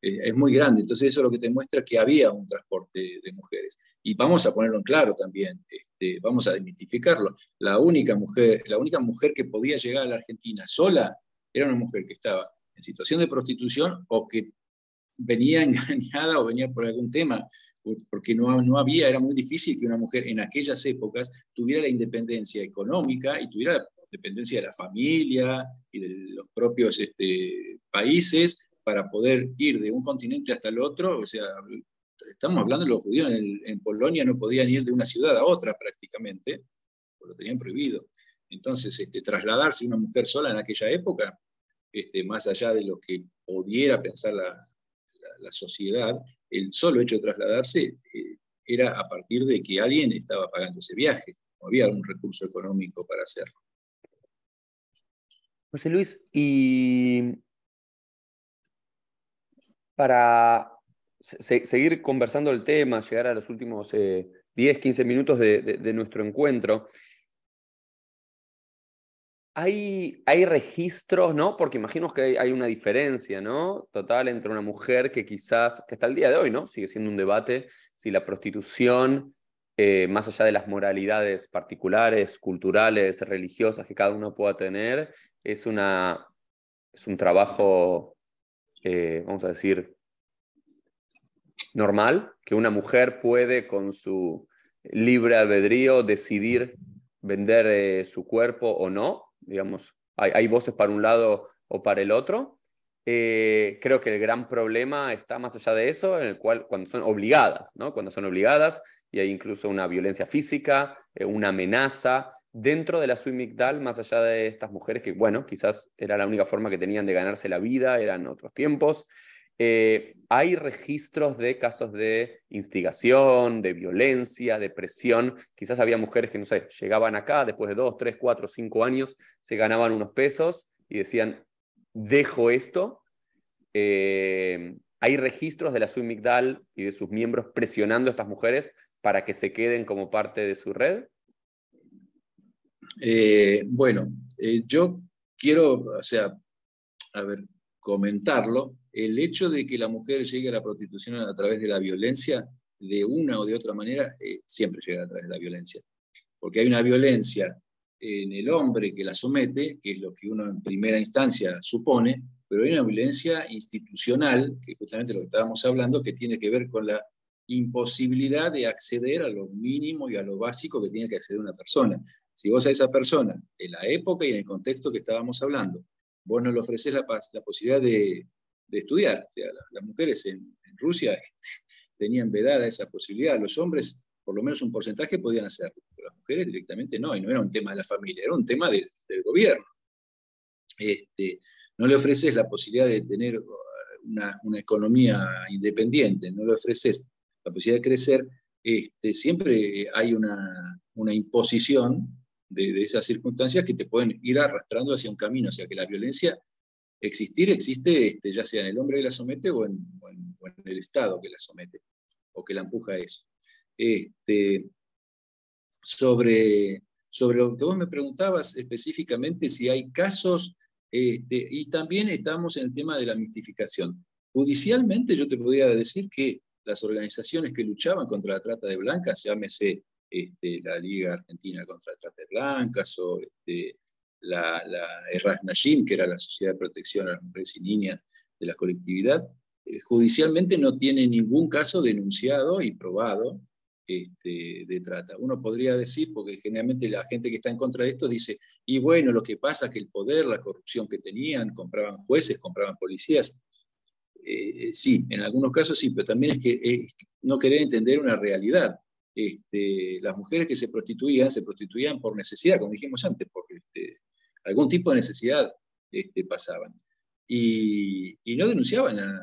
Es muy grande, entonces eso es lo que te muestra que había un transporte de mujeres. Y vamos a ponerlo en claro también, este, vamos a desmitificarlo. La única, mujer, la única mujer que podía llegar a la Argentina sola era una mujer que estaba en situación de prostitución o que venía [laughs] engañada o venía por algún tema porque no, no había, era muy difícil que una mujer en aquellas épocas tuviera la independencia económica y tuviera la dependencia de la familia y de los propios este, países para poder ir de un continente hasta el otro. O sea, estamos hablando de los judíos en, Polonia no podían ir de una ciudad a otra prácticamente, porque lo tenían prohibido. Entonces, este, trasladarse una mujer sola en aquella época, este, más allá de lo que pudiera pensar la, la sociedad, el solo hecho de trasladarse eh, era a partir de que alguien estaba pagando ese viaje, no había un recurso económico para hacerlo. José Luis, y para seguir conversando el tema, llegar a los últimos 10, eh, 15 minutos de nuestro encuentro, hay, hay registros, ¿no? Porque imagino que hay, una diferencia, ¿no? Total entre una mujer que quizás, que hasta el día de hoy, ¿no? Sigue siendo un debate si la prostitución, eh, más allá de las moralidades particulares, culturales, religiosas que cada uno pueda tener, es, una, es un trabajo, eh, vamos a decir, normal, que una mujer puede con su libre albedrío decidir vender eh, su cuerpo o no, digamos, hay, voces para un lado o para el otro. Eh, creo que el gran problema está más allá de eso, en el cual cuando son obligadas, ¿no? Cuando son obligadas y hay incluso una violencia física, una amenaza dentro de la Suimigdal, más allá de estas mujeres que, bueno, quizás era la única forma que tenían de ganarse la vida, eran otros tiempos. Eh, hay registros de casos de instigación, de violencia, de presión. Quizás había mujeres que, no sé, llegaban acá después de dos, tres, cuatro, cinco años, se ganaban unos pesos y decían, dejo esto. Eh, hay registros de la Suimigdal y de sus miembros presionando a estas mujeres para que se queden como parte de su red. Eh, bueno, yo quiero, o sea, a ver, comentarlo el hecho de que la mujer llegue a la prostitución a través de la violencia, de una o de otra manera, eh, siempre llega a través de la violencia. Porque hay una violencia en el hombre que la somete, que es lo que uno en primera instancia supone, pero hay una violencia institucional, que justamente lo que estábamos hablando, que tiene que ver con la imposibilidad de acceder a lo mínimo y a lo básico que tiene que acceder una persona. Si vos a esa persona, en la época y en el contexto que estábamos hablando, vos no le ofreces la, posibilidad de estudiar. las mujeres en, Rusia [laughs] tenían vedada esa posibilidad, los hombres por lo menos un porcentaje podían hacerlo, las mujeres directamente no, y no era un tema de la familia, era un tema del gobierno. Este, no le ofreces la posibilidad de tener uh, una, economía independiente, no le ofreces la posibilidad de crecer, este, siempre hay una, imposición de, esas circunstancias que te pueden ir arrastrando hacia un camino, o sea que la violencia existir existe este, ya sea en el hombre que la somete o en, el Estado que la somete o que la empuja a eso. Este, sobre, sobre lo que vos me preguntabas específicamente, si hay casos, este, y también estamos en el tema de la mistificación. Judicialmente yo te podría decir que las organizaciones que luchaban contra la trata de blancas, llámese este, la Liga Argentina contra la Trata de Blancas o este, la, la Najim, que era la Sociedad de Protección a las Mujeres y Niñas de la colectividad, eh, judicialmente no tiene ningún caso denunciado y probado este, de trata. Uno podría decir, porque generalmente la gente que está en contra de esto dice, y bueno, lo que pasa es que el poder, la corrupción que tenían, compraban jueces, compraban policías. Eh, sí, en algunos casos sí, pero también es que no querer entender una realidad. Este, las mujeres que se prostituían, se prostituían por necesidad, como dijimos antes, porque este, algún tipo de necesidad este, pasaban. Y, no denunciaban a,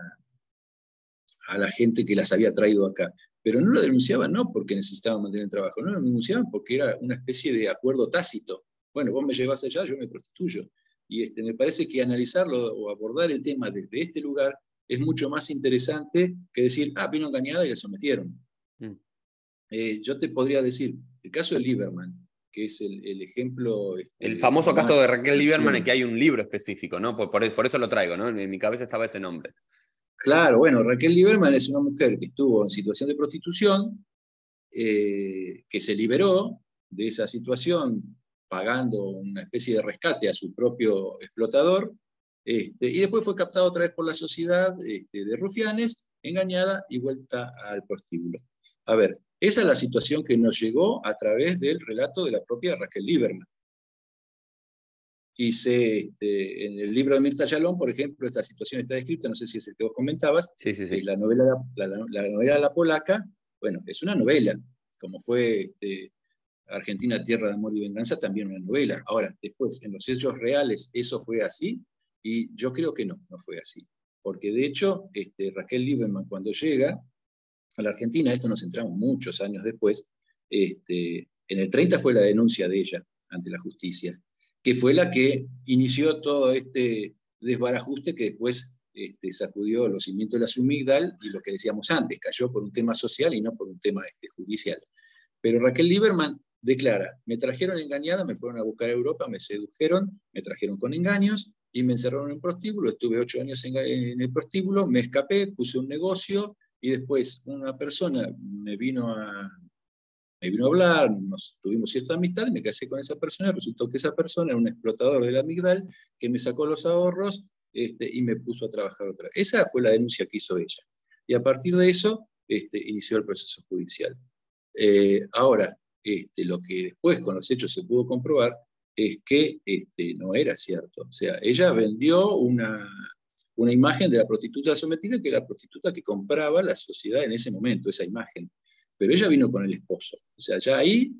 la gente que las había traído acá. Pero no lo denunciaban no porque necesitaban mantener el trabajo, no lo denunciaban porque era una especie de acuerdo tácito. Bueno, vos me llevas allá, yo me prostituyo. Y este, me parece que analizarlo o abordar el tema desde este lugar es mucho más interesante que decir, ah, vino engañada y la sometieron. Eh, yo te podría decir, el caso de Lieberman, que es el, ejemplo... Este, el famoso caso de Raquel Lieberman, en que hay un libro específico, ¿no? Por, por, eso lo traigo, ¿no? En mi cabeza estaba ese nombre. Claro, bueno, Raquel Lieberman es una mujer que estuvo en situación de prostitución, eh, que se liberó de esa situación pagando una especie de rescate a su propio explotador, este, y después fue captada otra vez por la sociedad este, de rufianes, engañada y vuelta al prostíbulo. A ver, esa es la situación que nos llegó a través del relato de la propia Raquel Lieberman. Y este, en el libro de Mirta Yalón, por ejemplo, esta situación está descrita, no sé si es el que vos comentabas, sí, sí, sí. es la novela, la, la, novela La Polaca, bueno, es una novela, como fue este, Argentina, Tierra de Amor y Venganza, también una novela. Ahora, después, en los hechos reales, ¿eso fue así? Y yo creo que no, no fue así. Porque de hecho, este, Raquel Lieberman cuando llega a la Argentina, esto nos entramos muchos años después, este, en el 30 fue la denuncia de ella ante la justicia, que fue la que inició todo este desbarajuste que después este, sacudió los cimientos de la Sumigdal y lo que decíamos antes, cayó por un tema social y no por un tema este, judicial. Pero Raquel Lieberman declara, me trajeron engañada, me fueron a buscar a Europa, me sedujeron, me trajeron con engaños y me encerraron en un prostíbulo, estuve ocho años en, el prostíbulo, me escapé, puse un negocio y después una persona me vino a, me vino a hablar, nos tuvimos cierta amistad, me casé con esa persona, resultó que esa persona era un explotador de la amigdal que me sacó los ahorros este, y me puso a trabajar otra. Esa fue la denuncia que hizo ella. Y a partir de eso este, inició el proceso judicial. Eh, ahora, este, lo que después con los hechos se pudo comprobar es que no era cierto. O sea, ella vendió una, una imagen de la prostituta sometida, que era la prostituta que compraba la sociedad en ese momento, esa imagen. Pero ella vino con el esposo. O sea, ya ahí,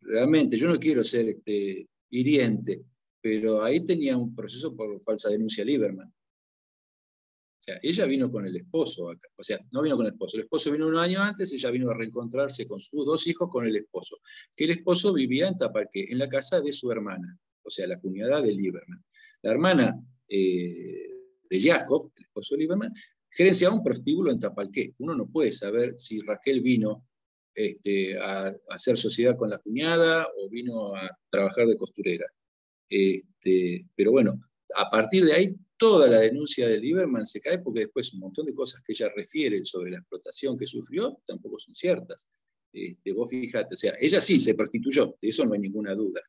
realmente, yo no quiero ser este, hiriente, pero ahí tenía un proceso por falsa denuncia Lieberman. O sea, ella vino con el esposo acá. O sea, no vino con el esposo. El esposo vino un año antes, ella vino a reencontrarse con sus dos hijos con el esposo. Que el esposo vivía en Tapalqué, en la casa de su hermana, o sea, la cuñada de Lieberman. La hermana eh, de Jacob, el esposo de Lieberman, gerenciaba un prostíbulo en Tapalqué. Uno no puede saber si Raquel vino este, a, hacer sociedad con la cuñada o vino a trabajar de costurera. Este, pero bueno, a partir de ahí toda la denuncia de Lieberman se cae porque después un montón de cosas que ella refiere sobre la explotación que sufrió tampoco son ciertas. Este, vos fíjate, o sea, ella sí se prostituyó, de eso no hay ninguna duda,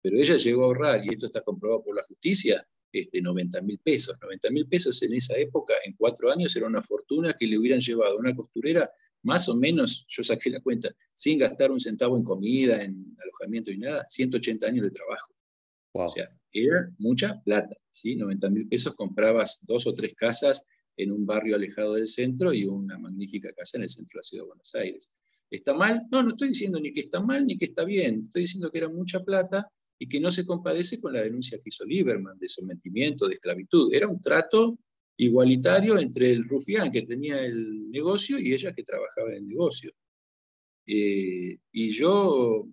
pero ella llegó a ahorrar, y esto está comprobado por la justicia, este, 90 mil pesos. 90 mil pesos en esa época, en cuatro años, era una fortuna que le hubieran llevado a una costurera, más o menos, yo saqué la cuenta, sin gastar un centavo en comida, en alojamiento y nada, 180 años de trabajo. O sea, era mucha plata, ¿sí? 90 mil pesos comprabas dos o tres casas en un barrio alejado del centro y una magnífica casa en el centro de la ciudad de Buenos Aires. ¿Está mal? No, no estoy diciendo ni que está mal ni que está bien. Estoy diciendo que era mucha plata y que no se compadece con la denuncia que hizo Lieberman de sometimiento, de esclavitud. Era un trato igualitario entre el rufián que tenía el negocio y ella que trabajaba en el negocio. Eh, y yo,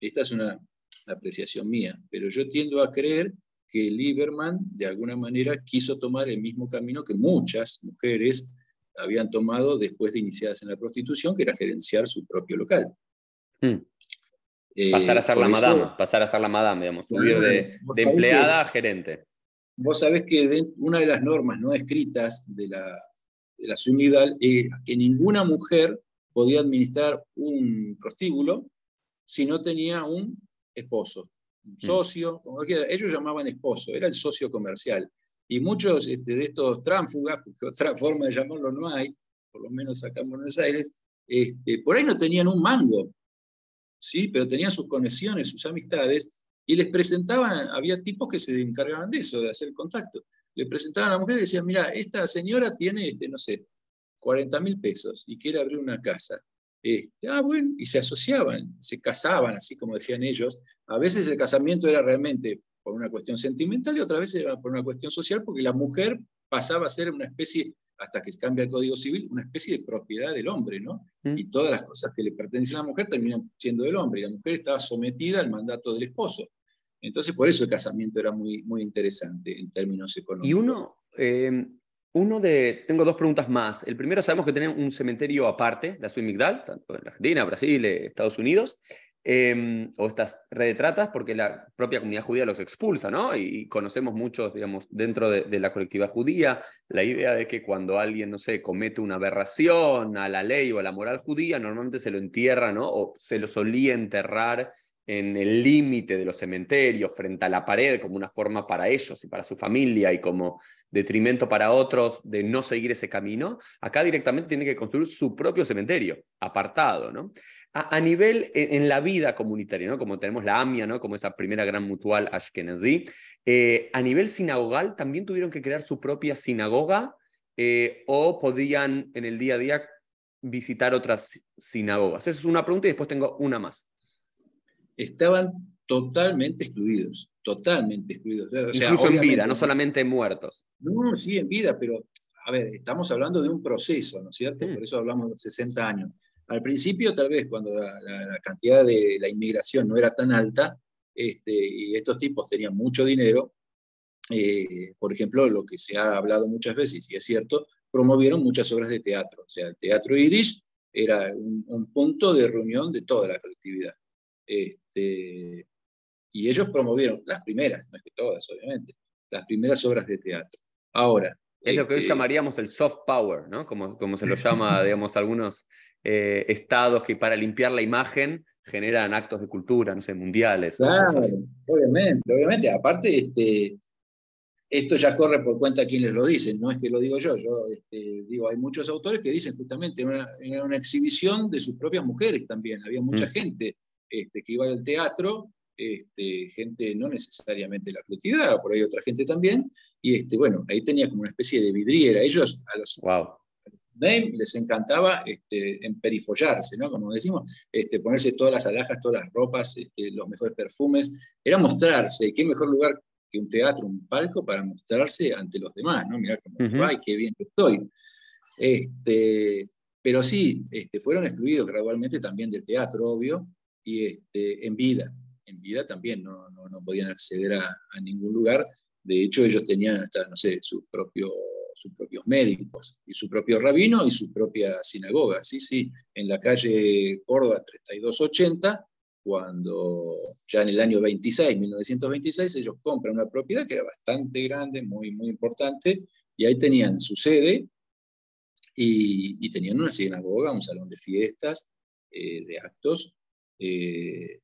esta es una apreciación mía, pero yo tiendo a creer que Lieberman de alguna manera quiso tomar el mismo camino que muchas mujeres habían tomado después de iniciadas en la prostitución, que era gerenciar su propio local. Hmm. Eh, pasar a ser la madame, pasar a ser la madame, digamos, subir de, empleada a gerente. Vos sabés que una de las normas no escritas de la, de la es que ninguna mujer podía administrar un prostíbulo si no tenía un esposo, un mm. socio, como ellos llamaban esposo, era el socio comercial. Y muchos este, de estos tránsfugas, porque [laughs] otra forma de llamarlo no hay, por lo menos acá en Buenos Aires, este, por ahí no tenían un mango, ¿sí? pero tenían sus conexiones, sus amistades, y les presentaban, había tipos que se encargaban de eso, de hacer contacto. Le presentaban a la mujer y decían, mira, esta señora tiene, este, no sé, 40 mil pesos y quiere abrir una casa. Este, ah, bueno, y se asociaban, se casaban, así como decían ellos. A veces el casamiento era realmente por una cuestión sentimental y otras veces era por una cuestión social, porque la mujer pasaba a ser una especie, hasta que cambia el Código Civil, una especie de propiedad del hombre, ¿no? Mm. Y todas las cosas que le pertenecen a la mujer terminan siendo del hombre, y la mujer estaba sometida al mandato del esposo. Entonces, por eso el casamiento era muy, muy interesante en términos económicos. Y uno, eh, uno de, tengo dos preguntas más. El primero, sabemos que tienen un cementerio aparte, la Suimigdal, tanto en Argentina, Brasil, eh, Estados Unidos. Em, o estas redes de tratas, porque la propia comunidad judía los expulsa, ¿no? Y, conocemos muchos, digamos, dentro de, la colectividad judía, la idea de que cuando alguien, no sé, comete una aberración a la ley o a la moral judía, normalmente se lo entierra, ¿no? O se lo solía enterrar en el límite de los cementerios, frente a la pared, como una forma para ellos y para su familia y como detrimento para otros de no seguir ese camino, acá directamente tiene que construir su propio cementerio, apartado, ¿no? A, nivel en, la vida comunitaria, ¿no? Como tenemos la AMIA, ¿no? Como esa primera gran mutual Ashkenazi, eh, a nivel sinagogal también tuvieron que crear su propia sinagoga eh, o podían en el día a día visitar otras sinagogas. Esa es una pregunta y después tengo una más estaban totalmente excluidos, totalmente excluidos. Incluso en vida, no solamente muertos. No, sí, en vida, pero a ver, estamos hablando de un proceso, ¿no es cierto? Mm. Por eso hablamos de 60 años. Al principio, tal vez, cuando la, cantidad de la inmigración no era tan alta, este, y estos tipos tenían mucho dinero, eh, por ejemplo, lo que se ha hablado muchas veces, y es cierto, promovieron muchas obras de teatro. O sea, el teatro Irish era un punto de reunión de toda la colectividad. Este, y ellos promovieron las primeras, no es que todas, obviamente, las primeras obras de teatro. Ahora. Es lo que hoy este, llamaríamos el soft power, ¿no? Como, como se lo llama, [laughs] digamos, algunos eh, estados que para limpiar la imagen generan actos de cultura, no sé, mundiales. Claro, obviamente, obviamente. Aparte, este, esto ya corre por cuenta a quienes lo dicen, no es que lo digo yo, yo este, digo, hay muchos autores que dicen justamente una, una exhibición de sus propias mujeres también, había mucha mm. gente este, que iba al teatro, este, gente no necesariamente de la colectividad, por ahí otra gente también, y este, bueno, ahí tenía como una especie de vidriera. Ellos, a los wow. les encantaba este, emperifollarse, ¿no? Como decimos, este, ponerse todas las alhajas, todas las ropas, este, los mejores perfumes, era mostrarse, qué mejor lugar que un teatro, un palco, para mostrarse ante los demás, ¿no? Mirar cómo, ay, qué bien que estoy. Este, pero sí, este, fueron excluidos gradualmente también del teatro, obvio, y este, en vida. En vida también no, no, podían acceder a, ningún lugar. De hecho, ellos tenían hasta, no sé, sus propios sus propios médicos y su propio rabino y su propia sinagoga. Sí, sí, en la calle Córdoba 3280, cuando ya en el año 26, 1926, ellos compran una propiedad que era bastante grande, muy, muy importante, y ahí tenían su sede y, tenían una sinagoga, un salón de fiestas, eh, de actos, eh,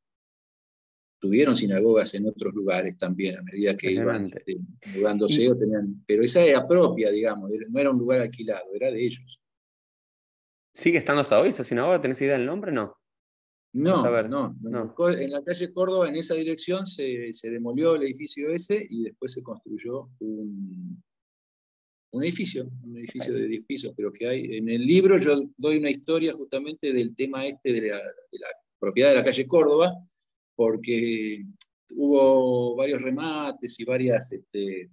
tuvieron sinagogas en otros lugares también, a medida que iban este, mudándose, tenían, pero esa era propia, digamos, no era un lugar alquilado, era de ellos. ¿Sigue estando hasta hoy esa sinagoga? ¿Tenés idea del nombre? No. No, no, no, En la calle Córdoba, en esa dirección, se, se, demolió el edificio ese y después se construyó un, un edificio, un edificio de 10 pisos, pero que hay. En el libro yo doy una historia justamente del tema este de la, de la propiedad de la calle Córdoba, porque hubo varios remates y varias, este,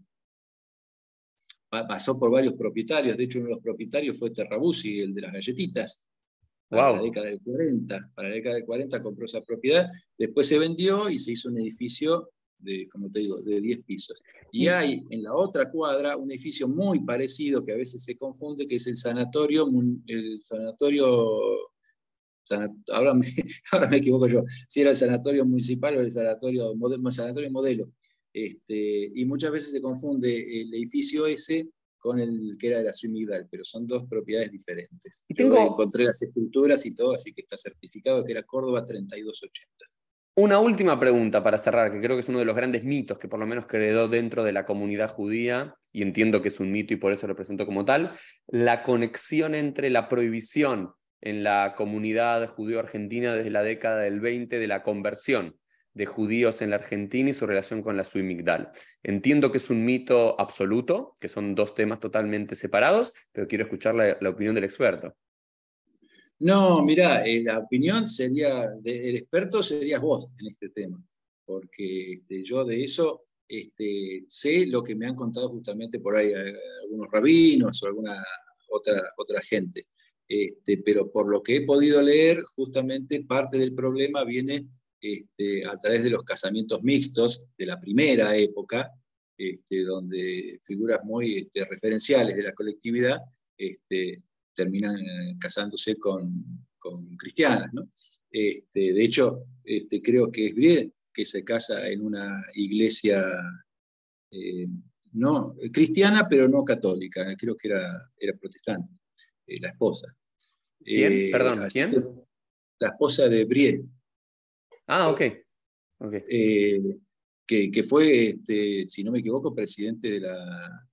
pasó por varios propietarios, de hecho uno de los propietarios fue Terrabusi, el de las galletitas, para la década del 40, para la década del 40 compró esa propiedad, después se vendió y se hizo un edificio de, como te digo, de 10 pisos. Y hay en la otra cuadra un edificio muy parecido que a veces se confunde, que es el sanatorio, el sanatorio ahora me, [laughs] ahora me equivoco yo, si era el sanatorio municipal o el sanatorio, sanatorio modelo. Este, y muchas veces se confunde el edificio ese con el que era de la Suimigdal, pero son dos propiedades diferentes. Y tengo... encontré las esculturas y todo, así que está certificado que era Córdoba 3280. Una última pregunta para cerrar, que creo que es uno de los grandes mitos que por lo menos quedó dentro de la comunidad judía, y entiendo que es un mito y por eso lo presento como tal, la conexión entre la prohibición en la comunidad judío-argentina desde la década del 20 de la conversión de judíos en la Argentina y su relación con la Suimigdal. Entiendo que es un mito absoluto, que son dos temas totalmente separados, pero quiero escuchar la, opinión del experto. No, mira, eh, la opinión sería, del experto serías vos en este tema, porque este, yo de eso este, sé lo que me han contado justamente por ahí eh, algunos rabinos o alguna otra, otra gente. Este, pero por lo que he podido leer, justamente parte del problema viene este, a través de los casamientos mixtos de la primera época, este, donde figuras muy referenciales de la colectividad terminan eh, casándose con, cristianas. De hecho, creo que es bien que se casa en una iglesia eh, no, cristiana, pero no católica. Creo que era protestante, eh, la esposa. ¿Quién? Eh, Perdón, ¿quién? La esposa de Brie. Ah, ok. que, fue, este, si no me equivoco, presidente de la,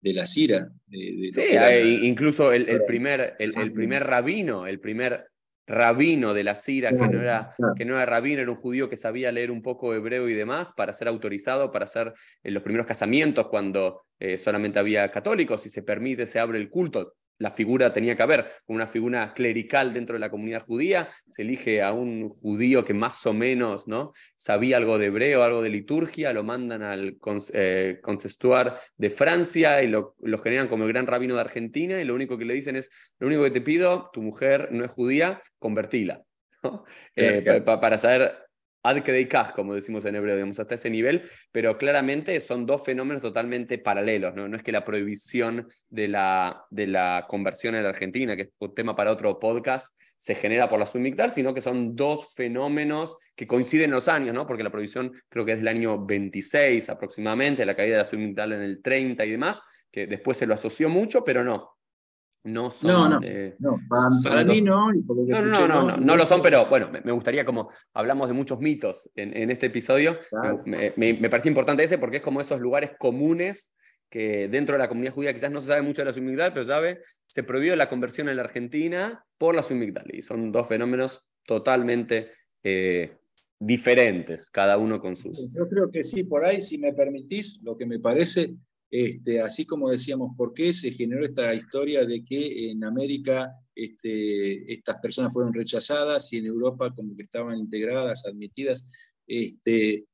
de la CIRA. sí, incluso el, primer, el, primer rabino, el primer rabino de la Sira, que no, era, que no era rabino, era un judío que sabía leer un poco hebreo y demás, para ser autorizado, para hacer en los primeros casamientos cuando eh, solamente había católicos, si se permite, se abre el culto la figura tenía que haber, una figura clerical dentro de la comunidad judía, se elige a un judío que más o menos ¿no? sabía algo de hebreo, algo de liturgia, lo mandan al eh, de Francia y lo, generan como el gran rabino de Argentina y lo único que le dicen es, lo único que te pido, tu mujer no es judía, convertila. Eh, para saber ad cash, como decimos en hebreo, digamos, hasta ese nivel, pero claramente son dos fenómenos totalmente paralelos, ¿no? No es que la prohibición de la, de la conversión en la Argentina, que es un tema para otro podcast, se genera por la submigdal, sino que son dos fenómenos que coinciden en los años, ¿no? Porque la prohibición creo que es del año 26 aproximadamente, la caída de la submigdal en el 30 y demás, que después se lo asoció mucho, pero no, no son. No, no, no para, mí no. no, no, no, no, lo son, pero bueno, me, gustaría, como hablamos de muchos mitos en, este episodio, me, me, parece importante ese porque es como esos lugares comunes que dentro de la comunidad judía quizás no se sabe mucho de la submigdal, pero sabe, se prohibió la conversión en la Argentina por la submigdal. Y son dos fenómenos totalmente eh, diferentes, cada uno con sus. Yo creo que sí, por ahí, si me permitís, lo que me parece este, así como decíamos, ¿por qué se generó esta historia de que en América este, estas personas fueron rechazadas y en Europa como que estaban integradas, admitidas? Este,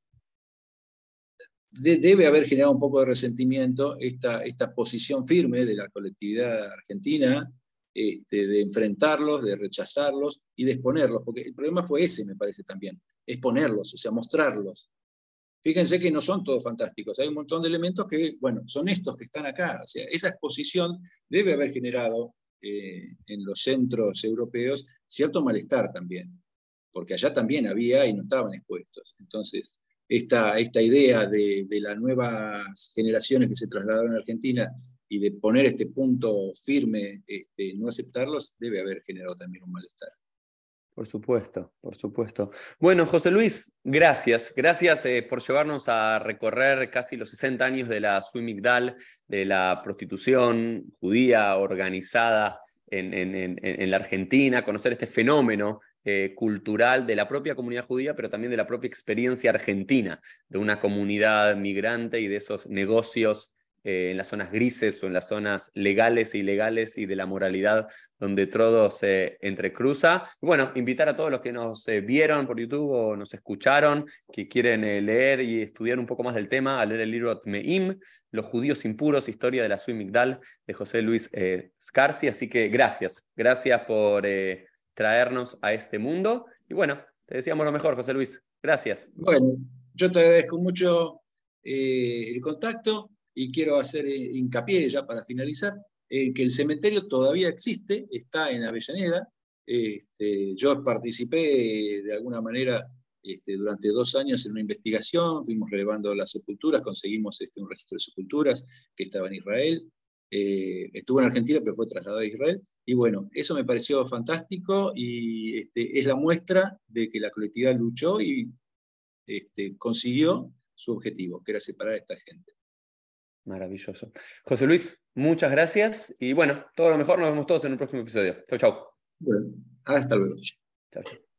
debe haber generado un poco de resentimiento esta, esta posición firme de la colectividad argentina, de enfrentarlos, de rechazarlos y de exponerlos, porque el problema fue ese, me parece también, exponerlos, o sea, mostrarlos. Fíjense que no son todos fantásticos, hay un montón de elementos que, bueno, son estos que están acá. O sea, esa exposición debe haber generado eh, en los centros europeos cierto malestar también, porque allá también había y no estaban expuestos. Entonces, esta, esta idea de, las nuevas generaciones que se trasladaron a Argentina y de poner este punto firme, este, no aceptarlos, debe haber generado también un malestar. Por supuesto, por supuesto. Bueno, José Luis, gracias. Gracias eh, por llevarnos a recorrer casi los 60 años de la Suimigdal, de la prostitución judía organizada en, la Argentina, conocer este fenómeno eh, cultural de la propia comunidad judía, pero también de la propia experiencia argentina, de una comunidad migrante y de esos negocios eh, en las zonas grises o en las zonas legales e ilegales y de la moralidad donde todo se entrecruza. Bueno, invitar a todos los que nos eh, vieron por YouTube o nos escucharon, que quieren eh, leer y estudiar un poco más del tema, a leer el libro Tmeim, Los judíos impuros, historia de la Suimigdal de José Luis Scarsi. Así que gracias, gracias por traernos a este mundo. Y bueno, te decíamos lo mejor, José Luis. Gracias. Bueno, yo te agradezco mucho el contacto y quiero hacer eh, hincapié ya para finalizar, en que el cementerio todavía existe, está en Avellaneda. Este, yo participé de alguna manera este, durante dos años en una investigación, fuimos relevando las sepulturas, conseguimos este, un registro de sepulturas que estaba en Israel. Eh, estuvo en Argentina, pero fue trasladado a Israel. Y bueno, eso me pareció fantástico y es la muestra de que la colectividad luchó y consiguió su objetivo, que era separar a esta gente. Maravilloso. José Luis, muchas gracias y bueno, todo lo mejor. Nos vemos todos en un próximo episodio. Chau, chau. Bueno, hasta luego. Chao, chao.